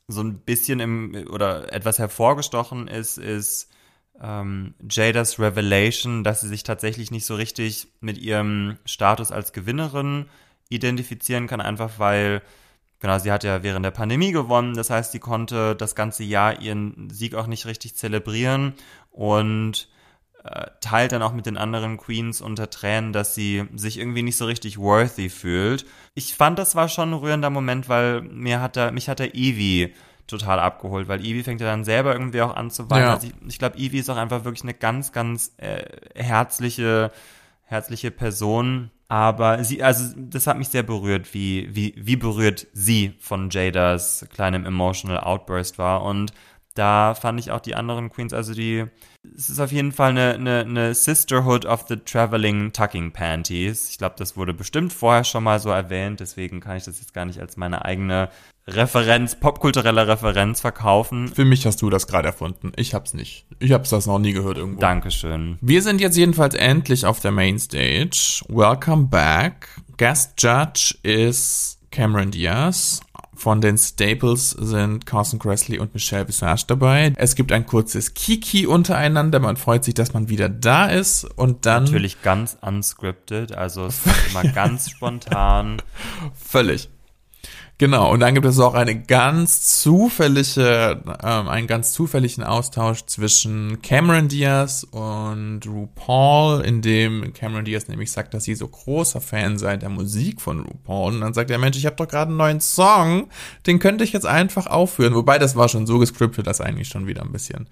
so ein bisschen im, oder etwas hervorgestochen ist, ist ähm, Jadas Revelation, dass sie sich tatsächlich nicht so richtig mit ihrem Status als Gewinnerin identifizieren kann, einfach weil, genau, sie hat ja während der Pandemie gewonnen, das heißt, sie konnte das ganze Jahr ihren Sieg auch nicht richtig zelebrieren und teilt dann auch mit den anderen Queens unter Tränen, dass sie sich irgendwie nicht so richtig worthy fühlt. Ich fand, das war schon ein rührender Moment, weil mir hat er, mich hat der Evie total abgeholt, weil Evie fängt ja dann selber irgendwie auch an zu weinen. Ja. Also ich, ich glaube, Evie ist auch einfach wirklich eine ganz, ganz äh, herzliche, herzliche Person. Aber sie, also das hat mich sehr berührt, wie, wie, wie berührt sie von Jadas kleinem emotional Outburst war. Und da fand ich auch die anderen Queens, also die, es ist auf jeden Fall eine, eine, eine Sisterhood of the Traveling Tucking Panties. Ich glaube, das wurde bestimmt vorher schon mal so erwähnt, deswegen kann ich das jetzt gar nicht als meine eigene Referenz, popkulturelle Referenz verkaufen. Für mich hast du das gerade erfunden. Ich hab's nicht. Ich hab's das noch nie gehört irgendwo. Dankeschön. Wir sind jetzt jedenfalls endlich auf der Mainstage. Welcome back. Guest Judge ist Cameron Diaz. Von den Staples sind Carson Kressley und Michelle Visage dabei. Es gibt ein kurzes Kiki untereinander. Man freut sich, dass man wieder da ist. Und dann Natürlich ganz unscripted, also es war immer ganz spontan. Völlig. Genau, und dann gibt es auch eine ganz zufällige, ähm, einen ganz zufälligen Austausch zwischen Cameron Diaz und RuPaul, in dem Cameron Diaz nämlich sagt, dass sie so großer Fan sei der Musik von RuPaul. Und dann sagt der Mensch, ich habe doch gerade einen neuen Song, den könnte ich jetzt einfach aufführen. Wobei das war schon so gescriptet, dass eigentlich schon wieder ein bisschen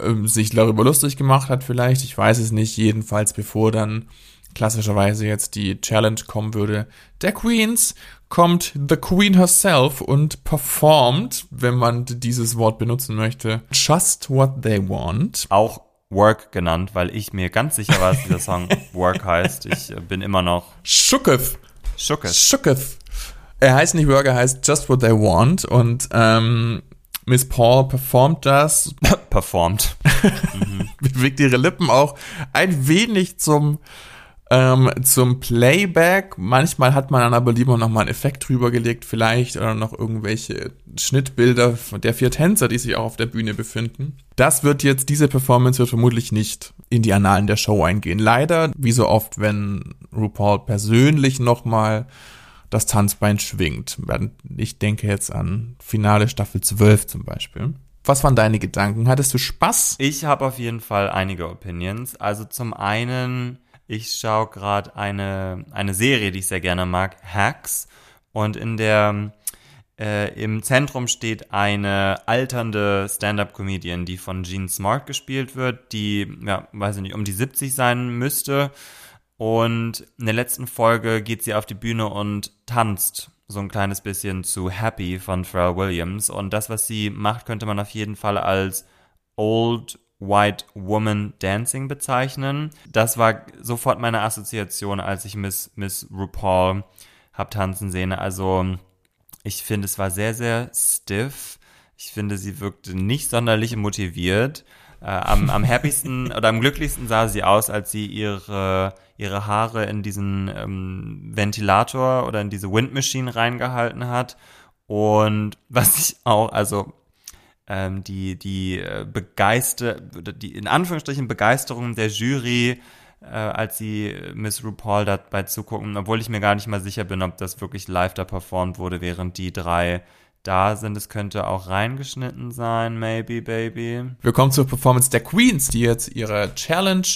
ähm, sich darüber lustig gemacht hat vielleicht. Ich weiß es nicht. Jedenfalls bevor dann klassischerweise jetzt die Challenge kommen würde, der Queens kommt the Queen herself und performt, wenn man dieses Wort benutzen möchte, just what they want. Auch Work genannt, weil ich mir ganz sicher war, dass dieser Song Work heißt. Ich äh, bin immer noch Shooketh. schockes. Shooketh. Er heißt nicht Work, er heißt just what they want und ähm, Miss Paul performt das, performt. bewegt ihre Lippen auch ein wenig zum ähm, zum Playback. Manchmal hat man dann aber lieber noch mal einen Effekt drüber gelegt, vielleicht oder noch irgendwelche Schnittbilder der vier Tänzer, die sich auch auf der Bühne befinden. Das wird jetzt, diese Performance wird vermutlich nicht in die Annalen der Show eingehen. Leider, wie so oft, wenn RuPaul persönlich noch mal das Tanzbein schwingt. Ich denke jetzt an Finale Staffel 12 zum Beispiel. Was waren deine Gedanken? Hattest du Spaß? Ich habe auf jeden Fall einige Opinions. Also zum einen, ich schaue gerade eine, eine Serie, die ich sehr gerne mag, Hacks. Und in der äh, im Zentrum steht eine alternde Stand-up-Comedian, die von Jean Smart gespielt wird, die, ja, weiß ich nicht, um die 70 sein müsste. Und in der letzten Folge geht sie auf die Bühne und tanzt so ein kleines bisschen zu Happy von Pharrell Williams. Und das, was sie macht, könnte man auf jeden Fall als Old White Woman Dancing bezeichnen. Das war sofort meine Assoziation, als ich Miss, Miss RuPaul hab tanzen sehen. Also ich finde, es war sehr, sehr stiff. Ich finde, sie wirkte nicht sonderlich motiviert. Äh, am, am happiesten oder am glücklichsten sah sie aus, als sie ihre, ihre Haare in diesen ähm, Ventilator oder in diese Windmachine reingehalten hat. Und was ich auch, also ähm, die, die äh, Begeister, die in Anführungsstrichen Begeisterung der Jury, äh, als sie Miss RuPaul dabei zugucken, obwohl ich mir gar nicht mal sicher bin, ob das wirklich live da performt wurde, während die drei da sind. Es könnte auch reingeschnitten sein, maybe, baby. Wir kommen zur Performance der Queens, die jetzt ihre Challenge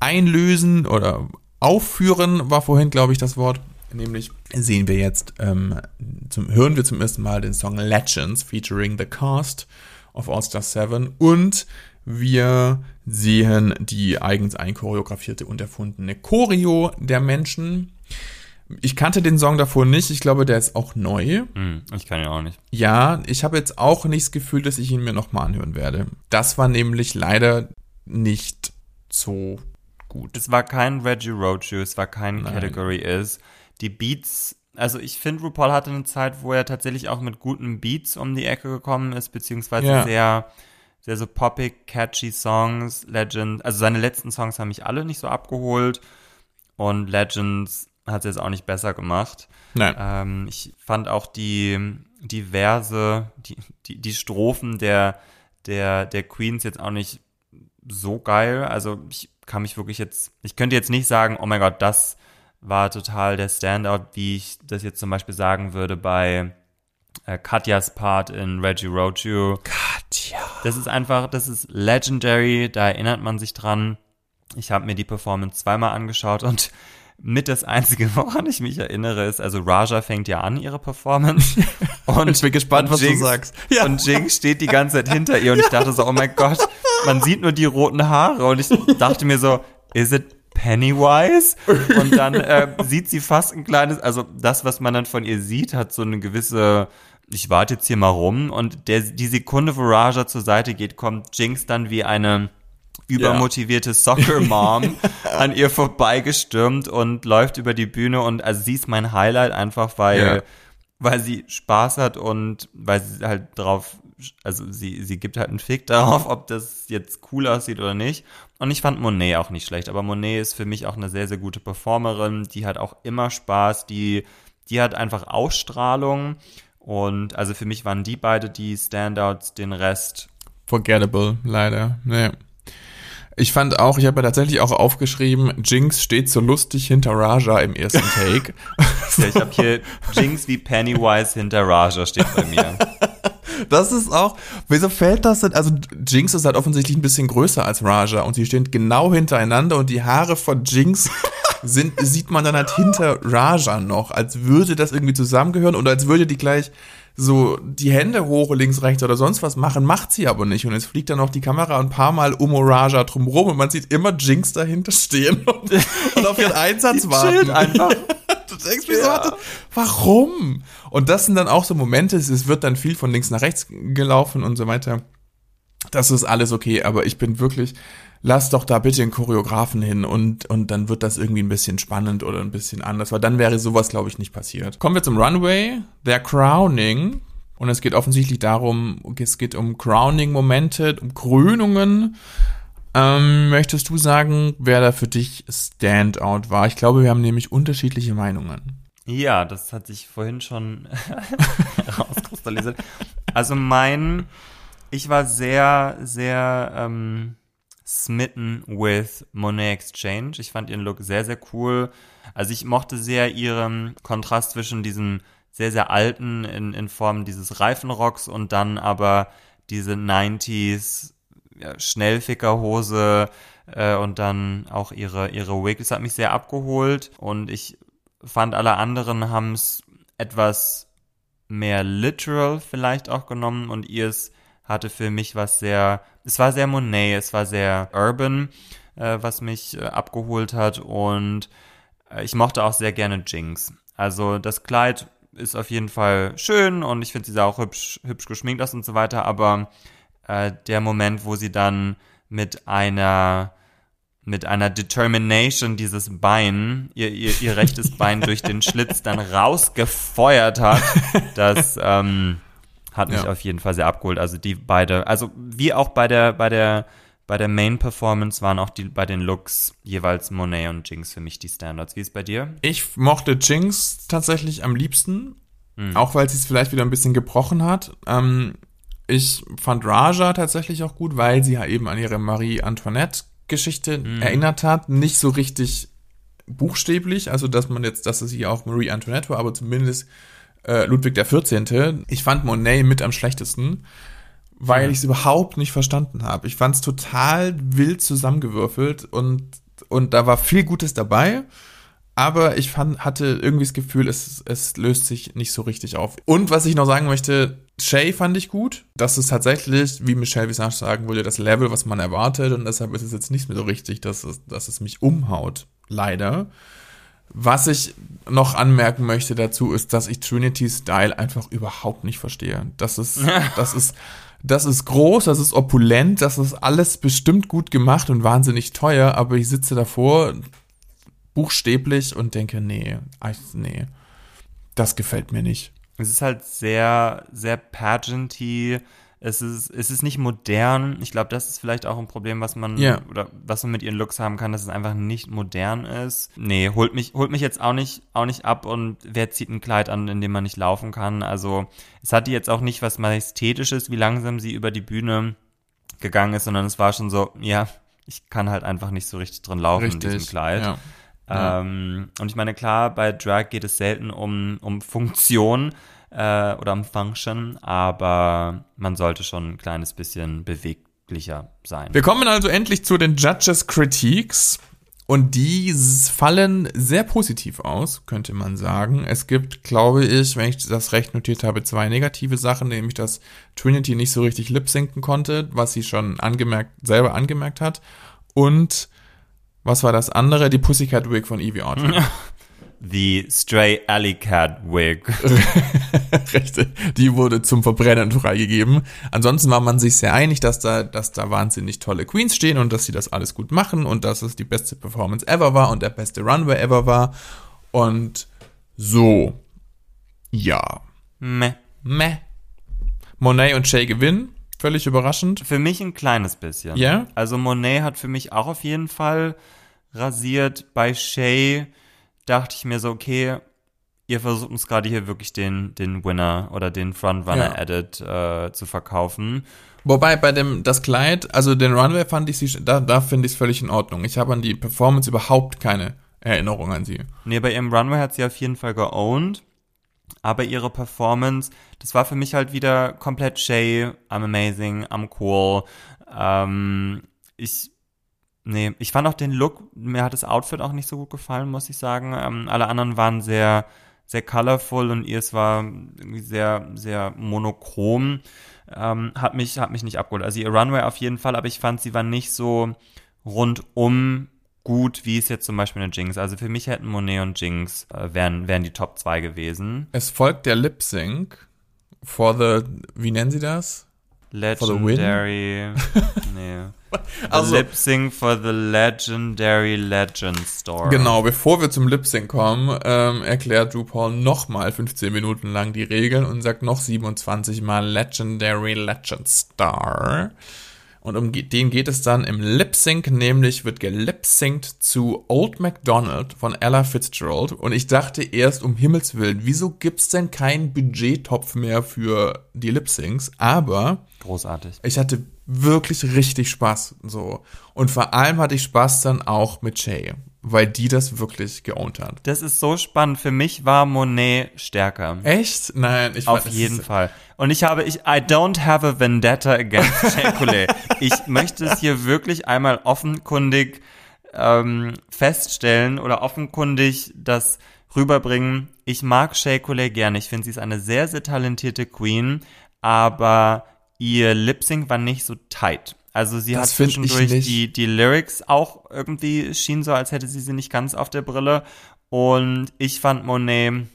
einlösen oder aufführen, war vorhin, glaube ich, das Wort. Nämlich sehen wir jetzt, ähm, zum, hören wir zum ersten Mal den Song Legends featuring The Cast of All Star 7 und wir sehen die eigens einchoreografierte und erfundene Choreo der Menschen. Ich kannte den Song davor nicht. Ich glaube, der ist auch neu. Hm, ich kann ihn auch nicht. Ja, ich habe jetzt auch nicht das Gefühl, dass ich ihn mir nochmal anhören werde. Das war nämlich leider nicht so gut. Es war kein Reggie Roadshow, es war kein Nein. Category Is. Die Beats, also ich finde, RuPaul hatte eine Zeit, wo er tatsächlich auch mit guten Beats um die Ecke gekommen ist, beziehungsweise Ja. sehr, sehr so poppig, catchy Songs. Legend, also seine letzten Songs haben mich alle nicht so abgeholt. Und Legends hat es jetzt auch nicht besser gemacht. Nein. Ähm, ich fand auch die, die Verse, die, die, die Strophen der, der, der Queens jetzt auch nicht so geil. Also ich kann mich wirklich jetzt, ich könnte jetzt nicht sagen, oh mein Gott, das war total der Standout, wie ich das jetzt zum Beispiel sagen würde bei äh, Katjas Part in Reggie Roadshow. Katja. Das ist einfach, das ist legendary, da erinnert man sich dran. Ich habe mir die Performance zweimal angeschaut und mit das Einzige, woran ich mich erinnere, ist, also Raja fängt ja an, ihre Performance. Und Ich bin gespannt, was du Jinx, sagst. Ja. Und Jinx steht die ganze Zeit hinter ihr und ich dachte so, oh mein Gott, man sieht nur die roten Haare und ich dachte mir so, is it Pennywise? Und dann äh, sieht sie fast ein kleines, also das, was man dann von ihr sieht, hat so eine gewisse, ich warte jetzt hier mal rum und der, die Sekunde, wo Raja zur Seite geht, kommt Jinx dann wie eine übermotivierte Soccer Mom an ihr vorbeigestürmt und läuft über die Bühne und also sie ist mein Highlight einfach, weil Ja. weil sie Spaß hat und weil sie halt drauf, also sie, sie gibt halt einen Fick darauf, ob das jetzt cool aussieht oder nicht. Und ich fand Monet auch nicht schlecht, aber Monet ist für mich auch eine sehr, sehr gute Performerin, die hat auch immer Spaß, die, die hat einfach Ausstrahlung und also für mich waren die beide die Standouts, den Rest Forgettable, leider. Nee. Ich fand auch, ich habe ja tatsächlich auch aufgeschrieben, Jinx steht so lustig hinter Raja im ersten Take. Ja, ich habe hier Jinx wie Pennywise hinter Raja steht bei mir. Das ist auch, wieso fällt das denn? Also Jinx ist halt offensichtlich ein bisschen größer als Raja und sie stehen genau hintereinander und die Haare von Jinx sind, sieht man dann halt hinter Raja noch, als würde das irgendwie zusammengehören oder als würde die gleich so die Hände hoch, links, rechts oder sonst was machen, macht sie aber nicht. Und jetzt fliegt dann auch die Kamera ein paar Mal um Raja drumrum und man sieht immer Jinx dahinter stehen und, und auf ihren Einsatz warten. einfach. Du denkst mir so, Ja. warte, warum? Und das sind dann auch so Momente, es wird dann viel von links nach rechts gelaufen und so weiter. Das ist alles okay, aber ich bin wirklich, lass doch da bitte einen Choreografen hin und, und dann wird das irgendwie ein bisschen spannend oder ein bisschen anders, weil dann wäre sowas, glaube ich, nicht passiert. Kommen wir zum Runway, der Crowning. Und es geht offensichtlich darum, es geht um Crowning-Momente, um Krönungen. Ähm, möchtest du sagen, wer da für dich Standout war? Ich glaube, wir haben nämlich unterschiedliche Meinungen. Ja, das hat sich vorhin schon herauskristallisiert. Also mein, ich war sehr, sehr ähm, smitten with Monet Exchange. Ich fand ihren Look sehr, sehr cool. Also ich mochte sehr ihren Kontrast zwischen diesem sehr, sehr alten in, in Form dieses Reifenrocks und dann aber diese 90s ja, Schnellfickerhose äh, und dann auch ihre, ihre Wig. Das hat mich sehr abgeholt und ich fand alle anderen haben es etwas mehr literal vielleicht auch genommen und ihrs hatte für mich was sehr, es war sehr Monet, es war sehr urban, äh, was mich äh, abgeholt hat und äh, ich mochte auch sehr gerne Jinx. Also das Kleid ist auf jeden Fall schön und ich finde sie sah auch hübsch, hübsch geschminkt aus und so weiter, aber äh, der Moment, wo sie dann mit einer mit einer Determination dieses Bein, ihr, ihr, ihr rechtes Bein durch den Schlitz dann rausgefeuert hat, das ähm, hat mich ja. auf jeden Fall sehr abgeholt. Also die beide, also wie auch bei der, bei der, bei der Main Performance waren auch die bei den Looks jeweils Monet und Jinx für mich die Standards. Wie ist bei dir? Ich mochte Jinx tatsächlich am liebsten, mhm. auch weil sie es vielleicht wieder ein bisschen gebrochen hat. Ähm, ich fand Raja tatsächlich auch gut, weil sie ja eben an ihre Marie Antoinette Geschichte mhm. erinnert hat. Nicht so richtig buchstäblich, also dass man jetzt, dass es hier auch Marie Antoinette war, aber zumindest äh, Ludwig der 14. Ich fand Monet mit am schlechtesten, weil ja. ich es überhaupt nicht verstanden habe. Ich fand es total wild zusammengewürfelt und, und da war viel Gutes dabei. Aber ich fand, hatte irgendwie das Gefühl, es, es löst sich nicht so richtig auf. Und was ich noch sagen möchte, Shay fand ich gut. Das ist tatsächlich, wie Michelle Visage sagen würde, das Level, was man erwartet. Und deshalb ist es jetzt nicht mehr so richtig, dass es, dass es mich umhaut. Leider. Was ich noch anmerken möchte dazu ist, dass ich Trinity Style einfach überhaupt nicht verstehe. Das ist, das ist, das ist groß, das ist opulent, das ist alles bestimmt gut gemacht und wahnsinnig teuer, aber ich sitze davor buchstäblich und denke, nee, nee, das gefällt mir nicht. Es ist halt sehr, sehr pageanty. Es ist, es ist nicht modern. Ich glaube, das ist vielleicht auch ein Problem, was man yeah. oder was man mit ihren Looks haben kann, dass es einfach nicht modern ist. Nee, holt mich, holt mich jetzt auch nicht, auch nicht ab und wer zieht ein Kleid an, in dem man nicht laufen kann. Also es hatte jetzt auch nicht was Majestätisches, wie langsam sie über die Bühne gegangen ist, sondern es war schon so, ja, ich kann halt einfach nicht so richtig drin laufen richtig, in diesem Kleid. Ja. Ähm, und ich meine, klar, bei Drag geht es selten um, um Funktion äh, oder um Function, aber man sollte schon ein kleines bisschen beweglicher sein. Wir kommen also endlich zu den Judges Critiques. Und die fallen sehr positiv aus, könnte man sagen. Es gibt, glaube ich, wenn ich das recht notiert habe, zwei negative Sachen, nämlich dass Trinity nicht so richtig lip sinken konnte, was sie schon angemerkt, selber angemerkt hat. Und was war das andere? Die Pussycat Wig von Evie Audrey. The Stray Alley Cat Wig. Rechte. Die wurde zum Verbrennen freigegeben. Ansonsten war man sich sehr einig, dass da, dass da wahnsinnig tolle Queens stehen und dass sie das alles gut machen und dass es die beste Performance ever war und der beste Runway ever war. Und so. Ja. Meh. Meh. Monet und Shay gewinnen. Völlig überraschend. Für mich ein kleines bisschen. Ja? Yeah? Also Monet hat für mich auch auf jeden Fall rasiert. Bei Shay dachte ich mir so, okay, ihr versucht uns gerade hier wirklich den, den Winner oder den Frontrunner-Edit ja. äh, zu verkaufen. Wobei bei dem, das Kleid, also den Runway fand ich sie, da, da finde ich es völlig in Ordnung. Ich habe an die Performance überhaupt keine Erinnerung an sie. Nee, bei ihrem Runway hat sie auf jeden Fall geowned. Aber ihre Performance, das war für mich halt wieder komplett Shay, I'm amazing, I'm cool. Ähm, ich Nee, ich fand auch den Look, mir hat das Outfit auch nicht so gut gefallen, muss ich sagen. Ähm, alle anderen waren sehr, sehr colorful und ihr es war irgendwie sehr, sehr monochrom. Ähm, hat mich, hat mich nicht abgeholt. Also ihr Runway auf jeden Fall, aber ich fand, sie war nicht so rundum gut, wie es jetzt zum Beispiel eine Jinx. Also für mich hätten Monet und Jinx äh, wären, wären die Top 2 gewesen. Es folgt der Lip Sync for the, wie nennen sie das? Legendary. nee. Also, Lip Sync for the Legendary Legend Store. Genau, bevor wir zum Lip Sync kommen, ähm, erklärt RuPaul nochmal 15 Minuten lang die Regeln und sagt noch 27 mal Legendary Legend Star. Und um den geht es dann im Lip Sync, nämlich wird gelip-synced zu Old MacDonald von Ella Fitzgerald. Und ich dachte erst, um Himmels Willen, wieso gibt's denn keinen Budgettopf mehr für die Lip Syncs? Aber. Großartig. Ich hatte wirklich richtig Spaß, so. Und vor allem hatte ich Spaß dann auch mit Shay. weil die das wirklich geowned hat. Das ist so spannend. Für mich war Monet stärker. Echt? Nein, ich Auf jeden Fall. Und ich habe, ich, I don't have a vendetta against Coulee. ich möchte es hier wirklich einmal offenkundig ähm, feststellen oder offenkundig das rüberbringen. Ich mag Shea Coulee gerne. Ich finde, sie ist eine sehr, sehr talentierte Queen, aber ihr Lip Sync war nicht so tight. Also sie Das hat zwischendurch nicht. die, die Lyrics auch irgendwie schien so, als hätte sie sie nicht ganz auf der Brille. Und ich fand Monet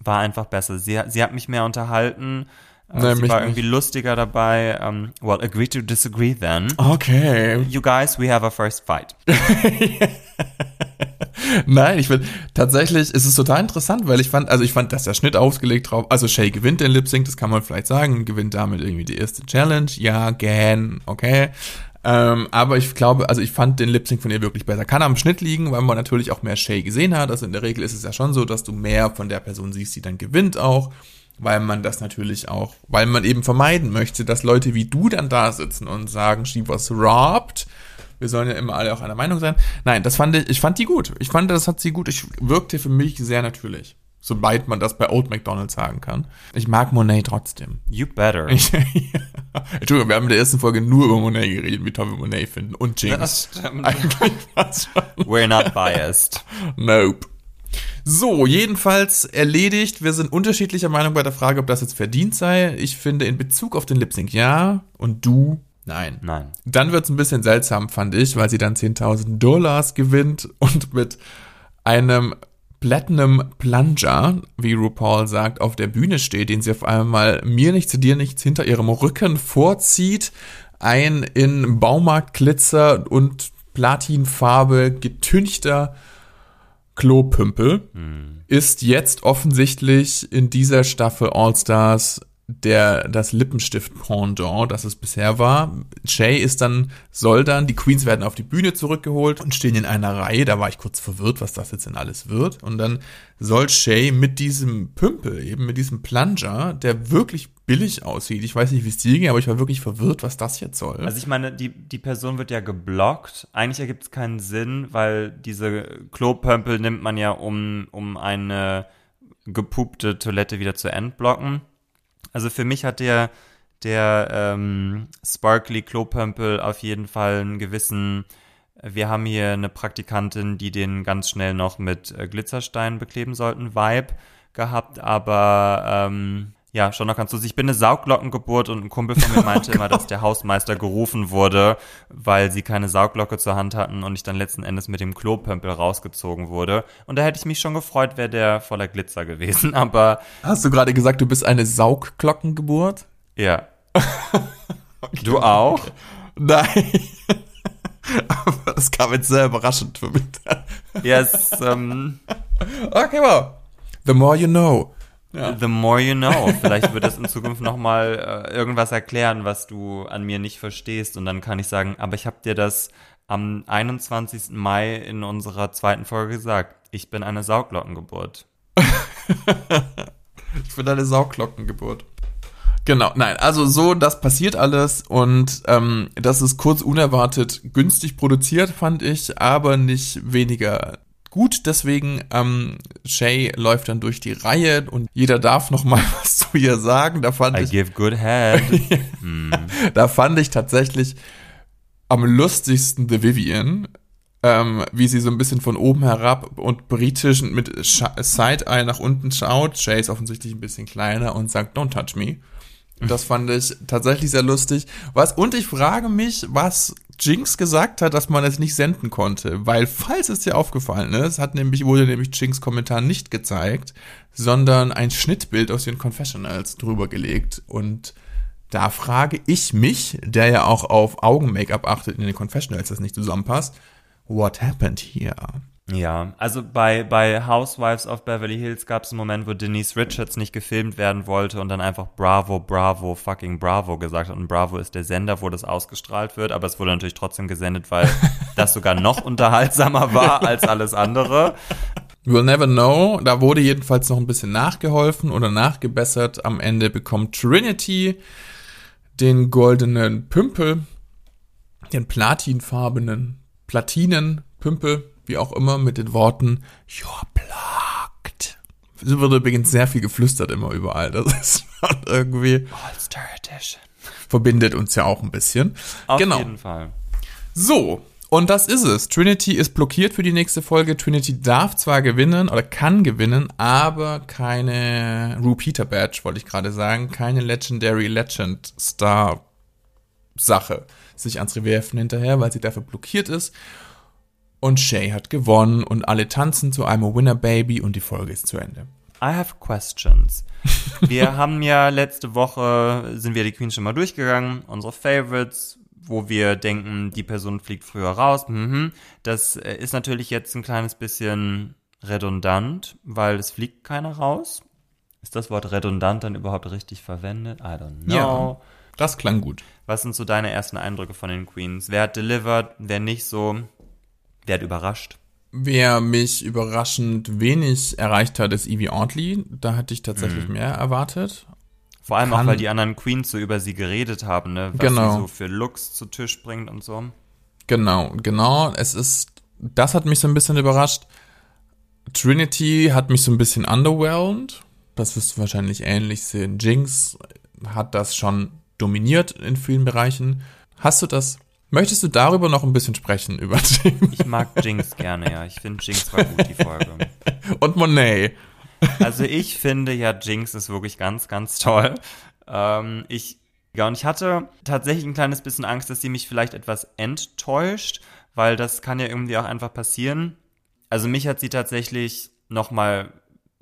war einfach besser. Sie, sie hat mich mehr unterhalten. Äh, Nee, sie war nicht. irgendwie lustiger dabei. Um, well, agree to disagree then. Okay. You guys, we have a first fight. Nein, ich finde, tatsächlich ist es total interessant, weil ich fand, also ich fand, dass der Schnitt ausgelegt drauf, also Shay gewinnt den Lip Sync, das kann man vielleicht sagen, gewinnt damit irgendwie die erste Challenge, ja, gern, okay. Ähm, aber ich glaube, also ich fand den Lip Sync von ihr wirklich besser. Kann am Schnitt liegen, weil man natürlich auch mehr Shay gesehen hat. Also in der Regel ist es ja schon so, dass du mehr von der Person siehst, die dann gewinnt auch, weil man das natürlich auch, weil man eben vermeiden möchte, dass Leute wie du dann da sitzen und sagen, she was robbed. Wir sollen ja immer alle auch einer Meinung sein. Nein, das fand ich, ich fand die gut. Ich fand, das hat sie gut. Ich wirkte für mich sehr natürlich. Sobald man das bei Old McDonald sagen kann. Ich mag Monet trotzdem. You better. Ich, Entschuldigung, wir haben in der ersten Folge nur über Monet geredet, wie toll wir Monet finden. Und Jinx. Das stimmt. Eigentlich schon. We're not biased. Nope. So, jedenfalls erledigt. Wir sind unterschiedlicher Meinung bei der Frage, ob das jetzt verdient sei. Ich finde in Bezug auf den Lip Sync ja und du nein. Nein. Dann wird's ein bisschen seltsam, fand ich, weil sie dann 10.000 Dollars gewinnt und mit einem Platinum Plunger, wie RuPaul sagt, auf der Bühne steht, den sie auf einmal mir nichts, dir nichts hinter ihrem Rücken vorzieht. Ein in Baumarktglitzer und Platinfarbe getünchter Klopümpel ist jetzt offensichtlich in dieser Staffel All Stars der das Lippenstift Pendant, das es bisher war. Shay ist dann soll dann die Queens werden auf die Bühne zurückgeholt und stehen in einer Reihe. Da war ich kurz verwirrt, was das jetzt denn alles wird. Und dann soll Shay mit diesem Pümpel eben mit diesem Plunger, der wirklich billig aussieht. Ich weiß nicht, wie es dir ging, aber ich war wirklich verwirrt, was das jetzt soll. Also ich meine, die, die Person wird ja geblockt. Eigentlich ergibt es keinen Sinn, weil diese Klopömpel nimmt man ja, um, um eine gepupte Toilette wieder zu entblocken. Also für mich hat der, der ähm, Sparkly Klopömpel auf jeden Fall einen gewissen wir haben hier eine Praktikantin, die den ganz schnell noch mit äh, Glitzerstein bekleben sollten, Vibe gehabt, aber ähm, ja, schon noch ganz lustig. Ich bin eine Sauglockengeburt und ein Kumpel von mir meinte immer, dass der Hausmeister gerufen wurde, weil sie keine Sauglocke zur Hand hatten und ich dann letzten Endes mit dem Klopömpel rausgezogen wurde. Und da hätte ich mich schon gefreut, wäre der voller Glitzer gewesen, aber Hast du gerade gesagt, du bist eine Saugglockengeburt? ja. Du auch? Nein. Aber das kam jetzt sehr überraschend für mich. Yes, ähm, Okay, wow. The more you know. The more you know. Vielleicht wird das in Zukunft nochmal äh, irgendwas erklären, was du an mir nicht verstehst. Und dann kann ich sagen, aber ich habe dir das am 21. Mai in unserer zweiten Folge gesagt. Ich bin eine Sauglockengeburt. Ich bin eine Saugglockengeburt. Genau, nein, also so, das passiert alles und ähm, das ist kurz unerwartet günstig produziert, fand ich, aber nicht weniger gut. Deswegen, ähm, Shay läuft dann durch die Reihe und jeder darf noch mal was zu ihr sagen. Da fand I ich, give good head. da fand ich tatsächlich am lustigsten The Vivian, ähm, wie sie so ein bisschen von oben herab und britisch mit Side-Eye nach unten schaut. Shay ist offensichtlich ein bisschen kleiner und sagt, don't touch me. Das fand ich tatsächlich sehr lustig. Was, und ich frage mich, was Jinx gesagt hat, dass man es nicht senden konnte. Weil, falls es dir aufgefallen ist, hat nämlich, wurde nämlich Jinx Kommentar nicht gezeigt, sondern ein Schnittbild aus den Confessionals drüber gelegt. Und da frage ich mich, der ja auch auf Augen-Make-up achtet in den Confessionals, das nicht zusammenpasst, what happened here? Ja, also bei, bei Housewives of Beverly Hills gab es einen Moment, wo Denise Richards nicht gefilmt werden wollte und dann einfach Bravo, Bravo, fucking Bravo gesagt hat. Und Bravo ist der Sender, wo das ausgestrahlt wird, aber es wurde natürlich trotzdem gesendet, weil das sogar noch unterhaltsamer war als alles andere. We'll never know. Da wurde jedenfalls noch ein bisschen nachgeholfen oder nachgebessert. Am Ende bekommt Trinity den goldenen Pümpel, den platinfarbenen, Pümpel, wie auch immer, mit den Worten You're blocked. Es wird übrigens sehr viel geflüstert immer überall. Das ist irgendwie. All-Star Edition. Verbindet uns ja auch ein bisschen. Auf genau. jeden Fall. So, und das ist es. Trinity ist blockiert für die nächste Folge. Trinity darf zwar gewinnen oder kann gewinnen, aber keine Repeater Badge, wollte ich gerade sagen. Keine Legendary Legend Star Sache. Sich ans Revier hinterher, weil sie dafür blockiert ist. Und Shay hat gewonnen und alle tanzen zu einem Winner Baby und die Folge ist zu Ende. I have questions. Wir haben ja letzte Woche, sind wir die Queen schon mal durchgegangen, unsere Favorites, wo wir denken, die Person fliegt früher raus. Mhm. Das äh, ist natürlich jetzt ein kleines bisschen redundant, weil es fliegt keiner raus. Ist das Wort redundant dann überhaupt richtig verwendet? I don't know. Ja. Das klang gut. Was sind so deine ersten Eindrücke von den Queens? Wer hat delivered? Wer nicht so? Wer hat überrascht? Wer mich überraschend wenig erreicht hat, ist Evie Ortley. Da hatte ich tatsächlich mehr erwartet. Vor allem auch, Kann- weil die anderen Queens so über sie geredet haben, ne? Was Genau. sie so für Looks zu Tisch bringt und so. Genau, genau. Es ist, das hat mich so ein bisschen überrascht. Trinity hat mich so ein bisschen underwhelmed. Das wirst du wahrscheinlich ähnlich sehen. Jinx hat das schon dominiert in vielen Bereichen. Hast du das? Möchtest du darüber noch ein bisschen sprechen über Jinx Ich mag Jinx gerne, ja. Ich finde Jinx war gut, die Folge. und Monet? Also ich finde ja, Jinx ist wirklich ganz, ganz toll. Ähm, ich, ja, und ich hatte tatsächlich ein kleines bisschen Angst, dass sie mich vielleicht etwas enttäuscht, weil das kann ja irgendwie auch einfach passieren. Also mich hat sie tatsächlich noch mal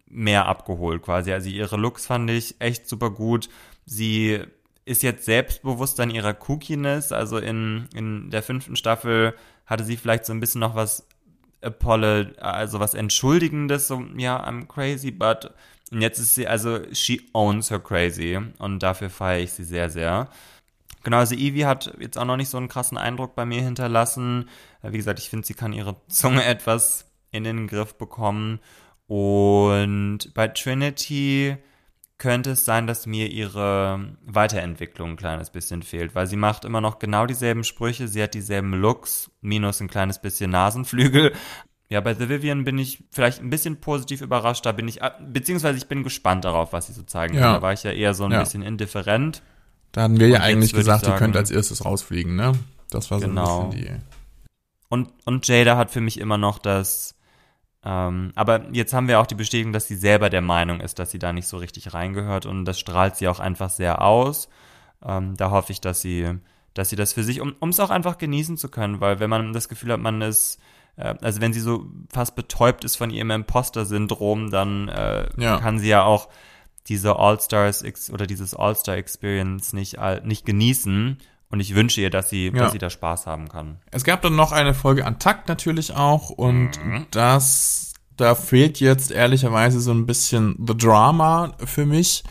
mehr abgeholt quasi. Also ihre Looks fand ich echt super gut. Sie ist jetzt selbstbewusst an ihrer Kookiness. Also in, in der fünften Staffel hatte sie vielleicht so ein bisschen noch was Apollo, also was Entschuldigendes, so, ja, I'm crazy, but und jetzt ist sie, also she owns her crazy und dafür feiere ich sie sehr, sehr. Genau, also Evie hat jetzt auch noch nicht so einen krassen Eindruck bei mir hinterlassen. Äh, Wie gesagt, ich finde, sie kann ihre Zunge etwas in den Griff bekommen. Und bei Trinity könnte es sein, dass mir ihre Weiterentwicklung ein kleines bisschen fehlt, weil sie macht immer noch genau dieselben Sprüche, sie hat dieselben Looks, minus ein kleines bisschen Nasenflügel. Ja, bei The Vivian bin ich vielleicht ein bisschen positiv überrascht, da bin ich, beziehungsweise ich bin gespannt darauf, was sie so zeigen Ja. kann. Da war ich ja eher so ein Ja. bisschen indifferent. Da hatten wir ja Und jetzt eigentlich gesagt, die sagen- könnte als erstes rausfliegen, ne? Das war so Genau. ein bisschen die. Und, und Jada hat für mich immer noch das, ähm, aber jetzt haben wir auch die Bestätigung, dass sie selber der Meinung ist, dass sie da nicht so richtig reingehört und das strahlt sie auch einfach sehr aus. Ähm, da hoffe ich, dass sie, dass sie das für sich, um es auch einfach genießen zu können, weil wenn man das Gefühl hat, man ist, äh, also wenn sie so fast betäubt ist von ihrem Imposter-Syndrom, dann äh, Ja. kann sie ja auch diese All-Stars oder dieses All-Star-Experience nicht, nicht genießen. Und ich wünsche ihr, dass sie, Ja. dass sie da Spaß haben kann. Es gab dann noch eine Folge an Takt natürlich auch und das, da fehlt jetzt ehrlicherweise so ein bisschen The Drama für mich.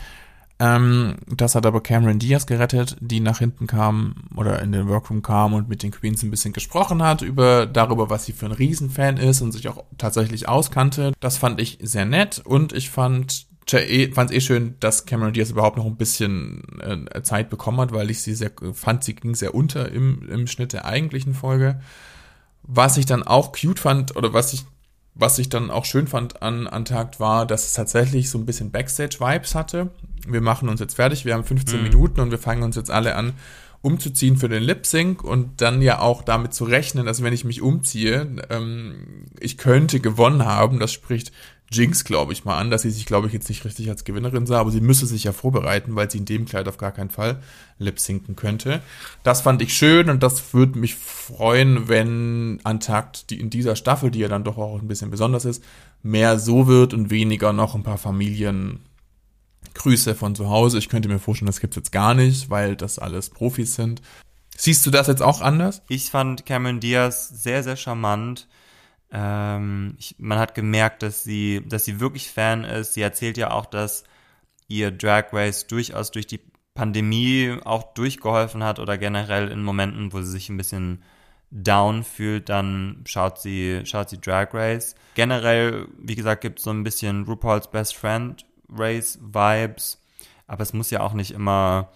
Ähm, das hat aber Cameron Diaz gerettet, die nach hinten kam oder in den Workroom kam und mit den Queens ein bisschen gesprochen hat über darüber, was sie für ein Riesenfan ist und sich auch tatsächlich auskannte. Das fand ich sehr nett und ich fand fand es eh schön, dass Cameron Diaz überhaupt noch ein bisschen äh, Zeit bekommen hat, weil ich sie sehr fand, sie ging sehr unter im, im Schnitt der eigentlichen Folge. Was ich dann auch cute fand oder was ich was ich dann auch schön fand an Antakt war, dass es tatsächlich so ein bisschen Backstage-Vibes hatte. Wir machen uns jetzt fertig, wir haben 15 Minuten und wir fangen uns jetzt alle an umzuziehen für den Lip Sync und dann ja auch damit zu rechnen, dass wenn ich mich umziehe, ähm, ich könnte gewonnen haben. Das spricht Jinx, glaube ich, mal an, dass sie sich, glaube ich, jetzt nicht richtig als Gewinnerin sah, aber sie müsse sich ja vorbereiten, weil sie in dem Kleid auf gar keinen Fall lip sinken könnte. Das fand ich schön und das würde mich freuen, wenn Antakt die in dieser Staffel, die ja dann doch auch ein bisschen besonders ist, mehr so wird und weniger noch ein paar Familien Grüße von zu Hause. Ich könnte mir vorstellen, das gibt's jetzt gar nicht, weil das alles Profis sind. Siehst du das jetzt auch anders? Ich fand Cameron Diaz sehr, sehr charmant. Ähm, ich, man hat gemerkt, dass sie, dass sie wirklich Fan ist. Sie erzählt ja auch, dass ihr Drag Race durchaus durch die Pandemie auch durchgeholfen hat oder generell in Momenten, wo sie sich ein bisschen down fühlt, dann schaut sie, schaut sie Drag Race. Generell, wie gesagt, gibt es so ein bisschen RuPaul's Best Friend Race Vibes, aber es muss ja auch nicht immer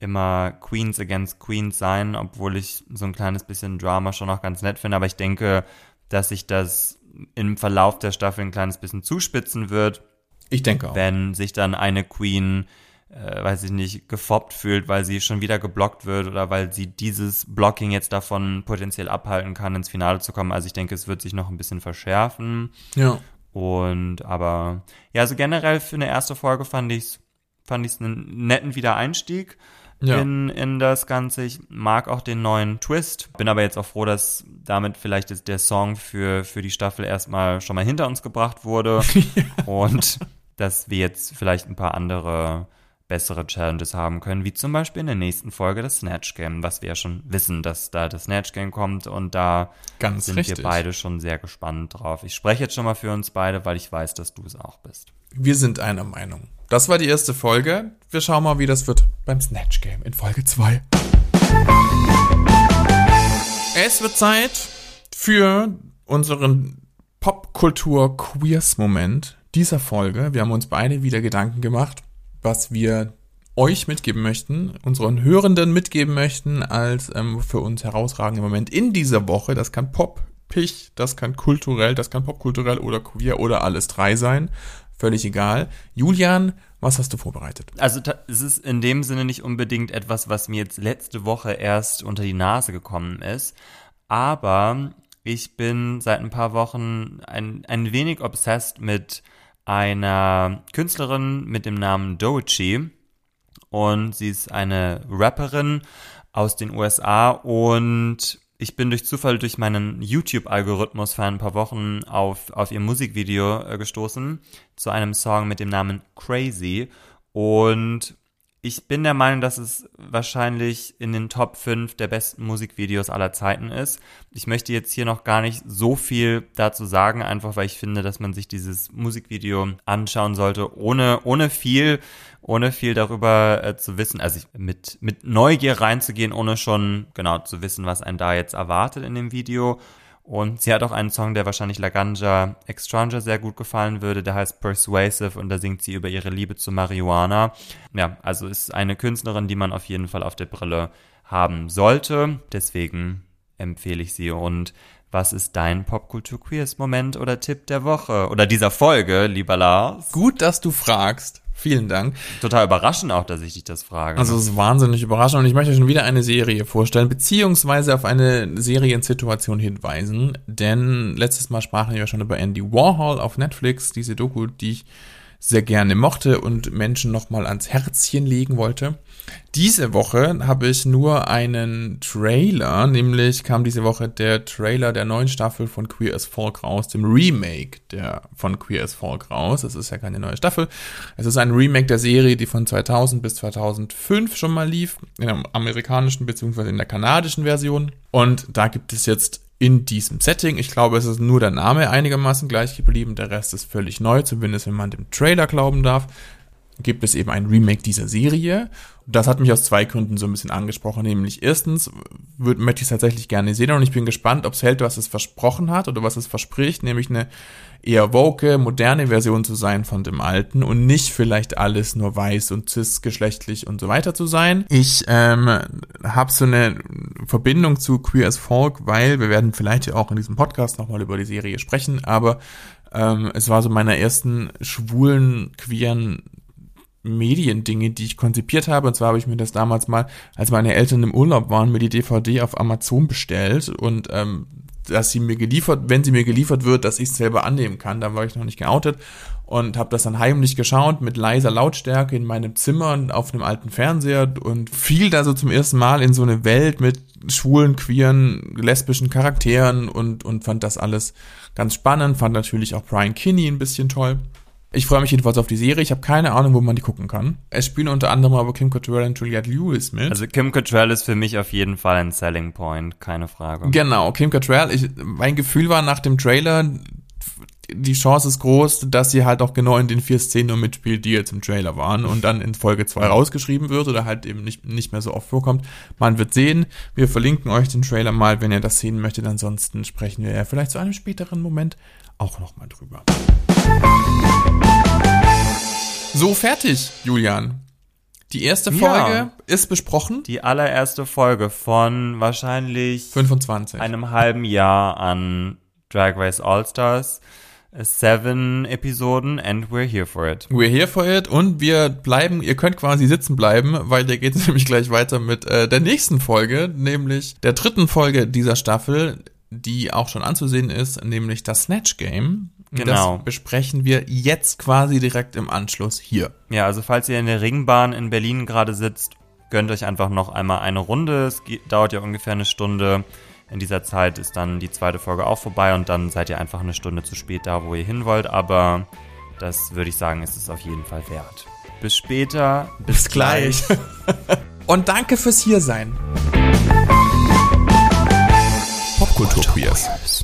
immer Queens against Queens sein, obwohl ich so ein kleines bisschen Drama schon auch ganz nett finde, aber ich denke, dass sich das im Verlauf der Staffel ein kleines bisschen zuspitzen wird. Ich denke auch. Wenn sich dann eine Queen, äh, weiß ich nicht, gefoppt fühlt, weil sie schon wieder geblockt wird oder weil sie dieses Blocking jetzt davon potenziell abhalten kann, ins Finale zu kommen. Also ich denke, es wird sich noch ein bisschen verschärfen. Ja. Und aber ja, also generell für eine erste Folge fand ich's fand ich's einen netten Wiedereinstieg Ja. in, in das Ganze. Ich mag auch den neuen Twist. Bin aber jetzt auch froh, dass damit vielleicht der Song für, für die Staffel erstmal schon mal hinter uns gebracht wurde. Und dass wir jetzt vielleicht ein paar andere bessere Challenges haben können, wie zum Beispiel in der nächsten Folge das Snatch Game, was wir ja schon wissen, dass da das Snatch Game kommt und da Ganz sind richtig. wir beide schon sehr gespannt drauf. Ich spreche jetzt schon mal für uns beide, weil ich weiß, dass du es auch bist. Wir sind einer Meinung. Das war die erste Folge. Wir schauen mal, wie das wird beim Snatch Game in Folge 2. Es wird Zeit für unseren Popkultur-Queers-Moment dieser Folge. Wir haben uns beide wieder Gedanken gemacht, was wir euch mitgeben möchten, unseren Hörenden mitgeben möchten, als ähm, für uns herausragenden Moment in dieser Woche. Das kann Pop, Pich, das kann kulturell, das kann popkulturell oder queer oder alles drei sein. Völlig egal. Julian, was hast du vorbereitet? Also es ist in dem Sinne nicht unbedingt etwas, was mir jetzt letzte Woche erst unter die Nase gekommen ist, aber ich bin seit ein paar Wochen ein, ein wenig obsessed mit einer Künstlerin mit dem Namen Doechii und sie ist eine Rapperin aus den USA und ich bin durch Zufall durch meinen YouTube-Algorithmus vor ein paar Wochen auf, auf ihr Musikvideo äh, gestoßen zu einem Song mit dem Namen Crazy. Und ich bin der Meinung, dass es wahrscheinlich in den Top 5 der besten Musikvideos aller Zeiten ist. Ich möchte jetzt hier noch gar nicht so viel dazu sagen, einfach weil ich finde, dass man sich dieses Musikvideo anschauen sollte, ohne, ohne viel, ohne viel darüber äh, zu wissen. Also ich, mit, mit Neugier reinzugehen, ohne schon genau zu wissen, was einen da jetzt erwartet in dem Video. Und sie hat auch einen Song, der wahrscheinlich Laganja Extranger sehr gut gefallen würde, der heißt Persuasive und da singt sie über ihre Liebe zu Marihuana. Ja, also ist eine Künstlerin, die man auf jeden Fall auf der Brille haben sollte. Deswegen empfehle ich sie. Und was ist dein Popkultur-Queers-Moment oder Tipp der Woche? Oder dieser Folge, lieber Lars? Gut, dass du fragst. Vielen Dank. Total überraschend auch, dass ich dich das frage. Also es ist wahnsinnig überraschend und ich möchte schon wieder eine Serie vorstellen, beziehungsweise auf eine Seriensituation hinweisen, denn letztes Mal sprachen wir schon über Andy Warhol auf Netflix, diese Doku, die ich sehr gerne mochte und Menschen nochmal ans Herzchen legen wollte. Diese Woche habe ich nur einen Trailer, nämlich kam diese Woche der Trailer der neuen Staffel von Queer as Folk raus, dem Remake der von Queer as Folk raus. Es ist ja keine neue Staffel. Es ist ein Remake der Serie, die von 2000 bis 2005 schon mal lief, in der amerikanischen bzw. in der kanadischen Version. Und da gibt es jetzt in diesem Setting. Ich glaube, es ist nur der Name einigermaßen gleich geblieben. Der Rest ist völlig neu, zumindest wenn man dem Trailer glauben darf. Gibt es eben ein Remake dieser Serie. Das hat mich aus zwei Gründen so ein bisschen angesprochen. Nämlich erstens würde, möchte ich es tatsächlich gerne sehen und ich bin gespannt, ob es hält, was es versprochen hat oder was es verspricht, nämlich eine eher woke, moderne Version zu sein von dem alten und nicht vielleicht alles nur weiß und cis-geschlechtlich und so weiter zu sein. Ich ähm, habe so eine Verbindung zu Queer as Folk, weil wir werden vielleicht ja auch in diesem Podcast nochmal über die Serie sprechen, aber ähm, es war so meine ersten schwulen, queeren Mediendinge, die ich konzipiert habe. Und zwar habe ich mir das damals mal, als meine Eltern im Urlaub waren, mir die DVD auf Amazon bestellt und ähm, dass sie mir geliefert, wenn sie mir geliefert wird, dass ich es selber annehmen kann. Da war ich noch nicht geoutet und habe das dann heimlich geschaut mit leiser Lautstärke in meinem Zimmer auf einem alten Fernseher und fiel da so zum ersten Mal in so eine Welt mit schwulen, queeren, lesbischen Charakteren und, und fand das alles ganz spannend. Fand natürlich auch Brian Kinney ein bisschen toll. Ich freue mich jedenfalls auf die Serie. Ich habe keine Ahnung, wo man die gucken kann. Es spielen unter anderem aber Kim Cattrall und Juliette Lewis mit. also Kim Cattrall ist für mich auf jeden Fall ein Selling Point, keine Frage. Genau, Kim Cattrall. Ich, mein Gefühl war nach dem Trailer, die Chance ist groß, dass sie halt auch genau in den vier Szenen nur mitspielt, die jetzt im Trailer waren und dann in Folge 2 rausgeschrieben wird oder halt eben nicht, nicht mehr so oft vorkommt. Man wird sehen. Wir verlinken euch den Trailer mal, wenn ihr das sehen möchtet. Ansonsten sprechen wir ja vielleicht zu einem späteren Moment auch nochmal drüber. So, fertig, Julian. Die erste Ja. Folge ist besprochen. Die allererste Folge von wahrscheinlich 25. einem halben Jahr an Drag Race All Stars. Seven Episoden and we're here for it. We're here for it und wir bleiben, ihr könnt quasi sitzen bleiben, weil der geht nämlich gleich weiter mit äh, der nächsten Folge, nämlich der dritten Folge dieser Staffel, die auch schon anzusehen ist, nämlich das Snatch Game. Genau. Das besprechen wir jetzt quasi direkt im Anschluss hier. Ja, also falls ihr in der Ringbahn in Berlin gerade sitzt, gönnt euch einfach noch einmal eine Runde. Es dauert ja ungefähr eine Stunde. In dieser Zeit ist dann die zweite Folge auch vorbei und dann seid ihr einfach eine Stunde zu spät da, wo ihr hin wollt. Aber das würde ich sagen, ist es auf jeden Fall wert. Bis später. Bis, bis gleich. und danke fürs Hiersein. Popkultur Queers.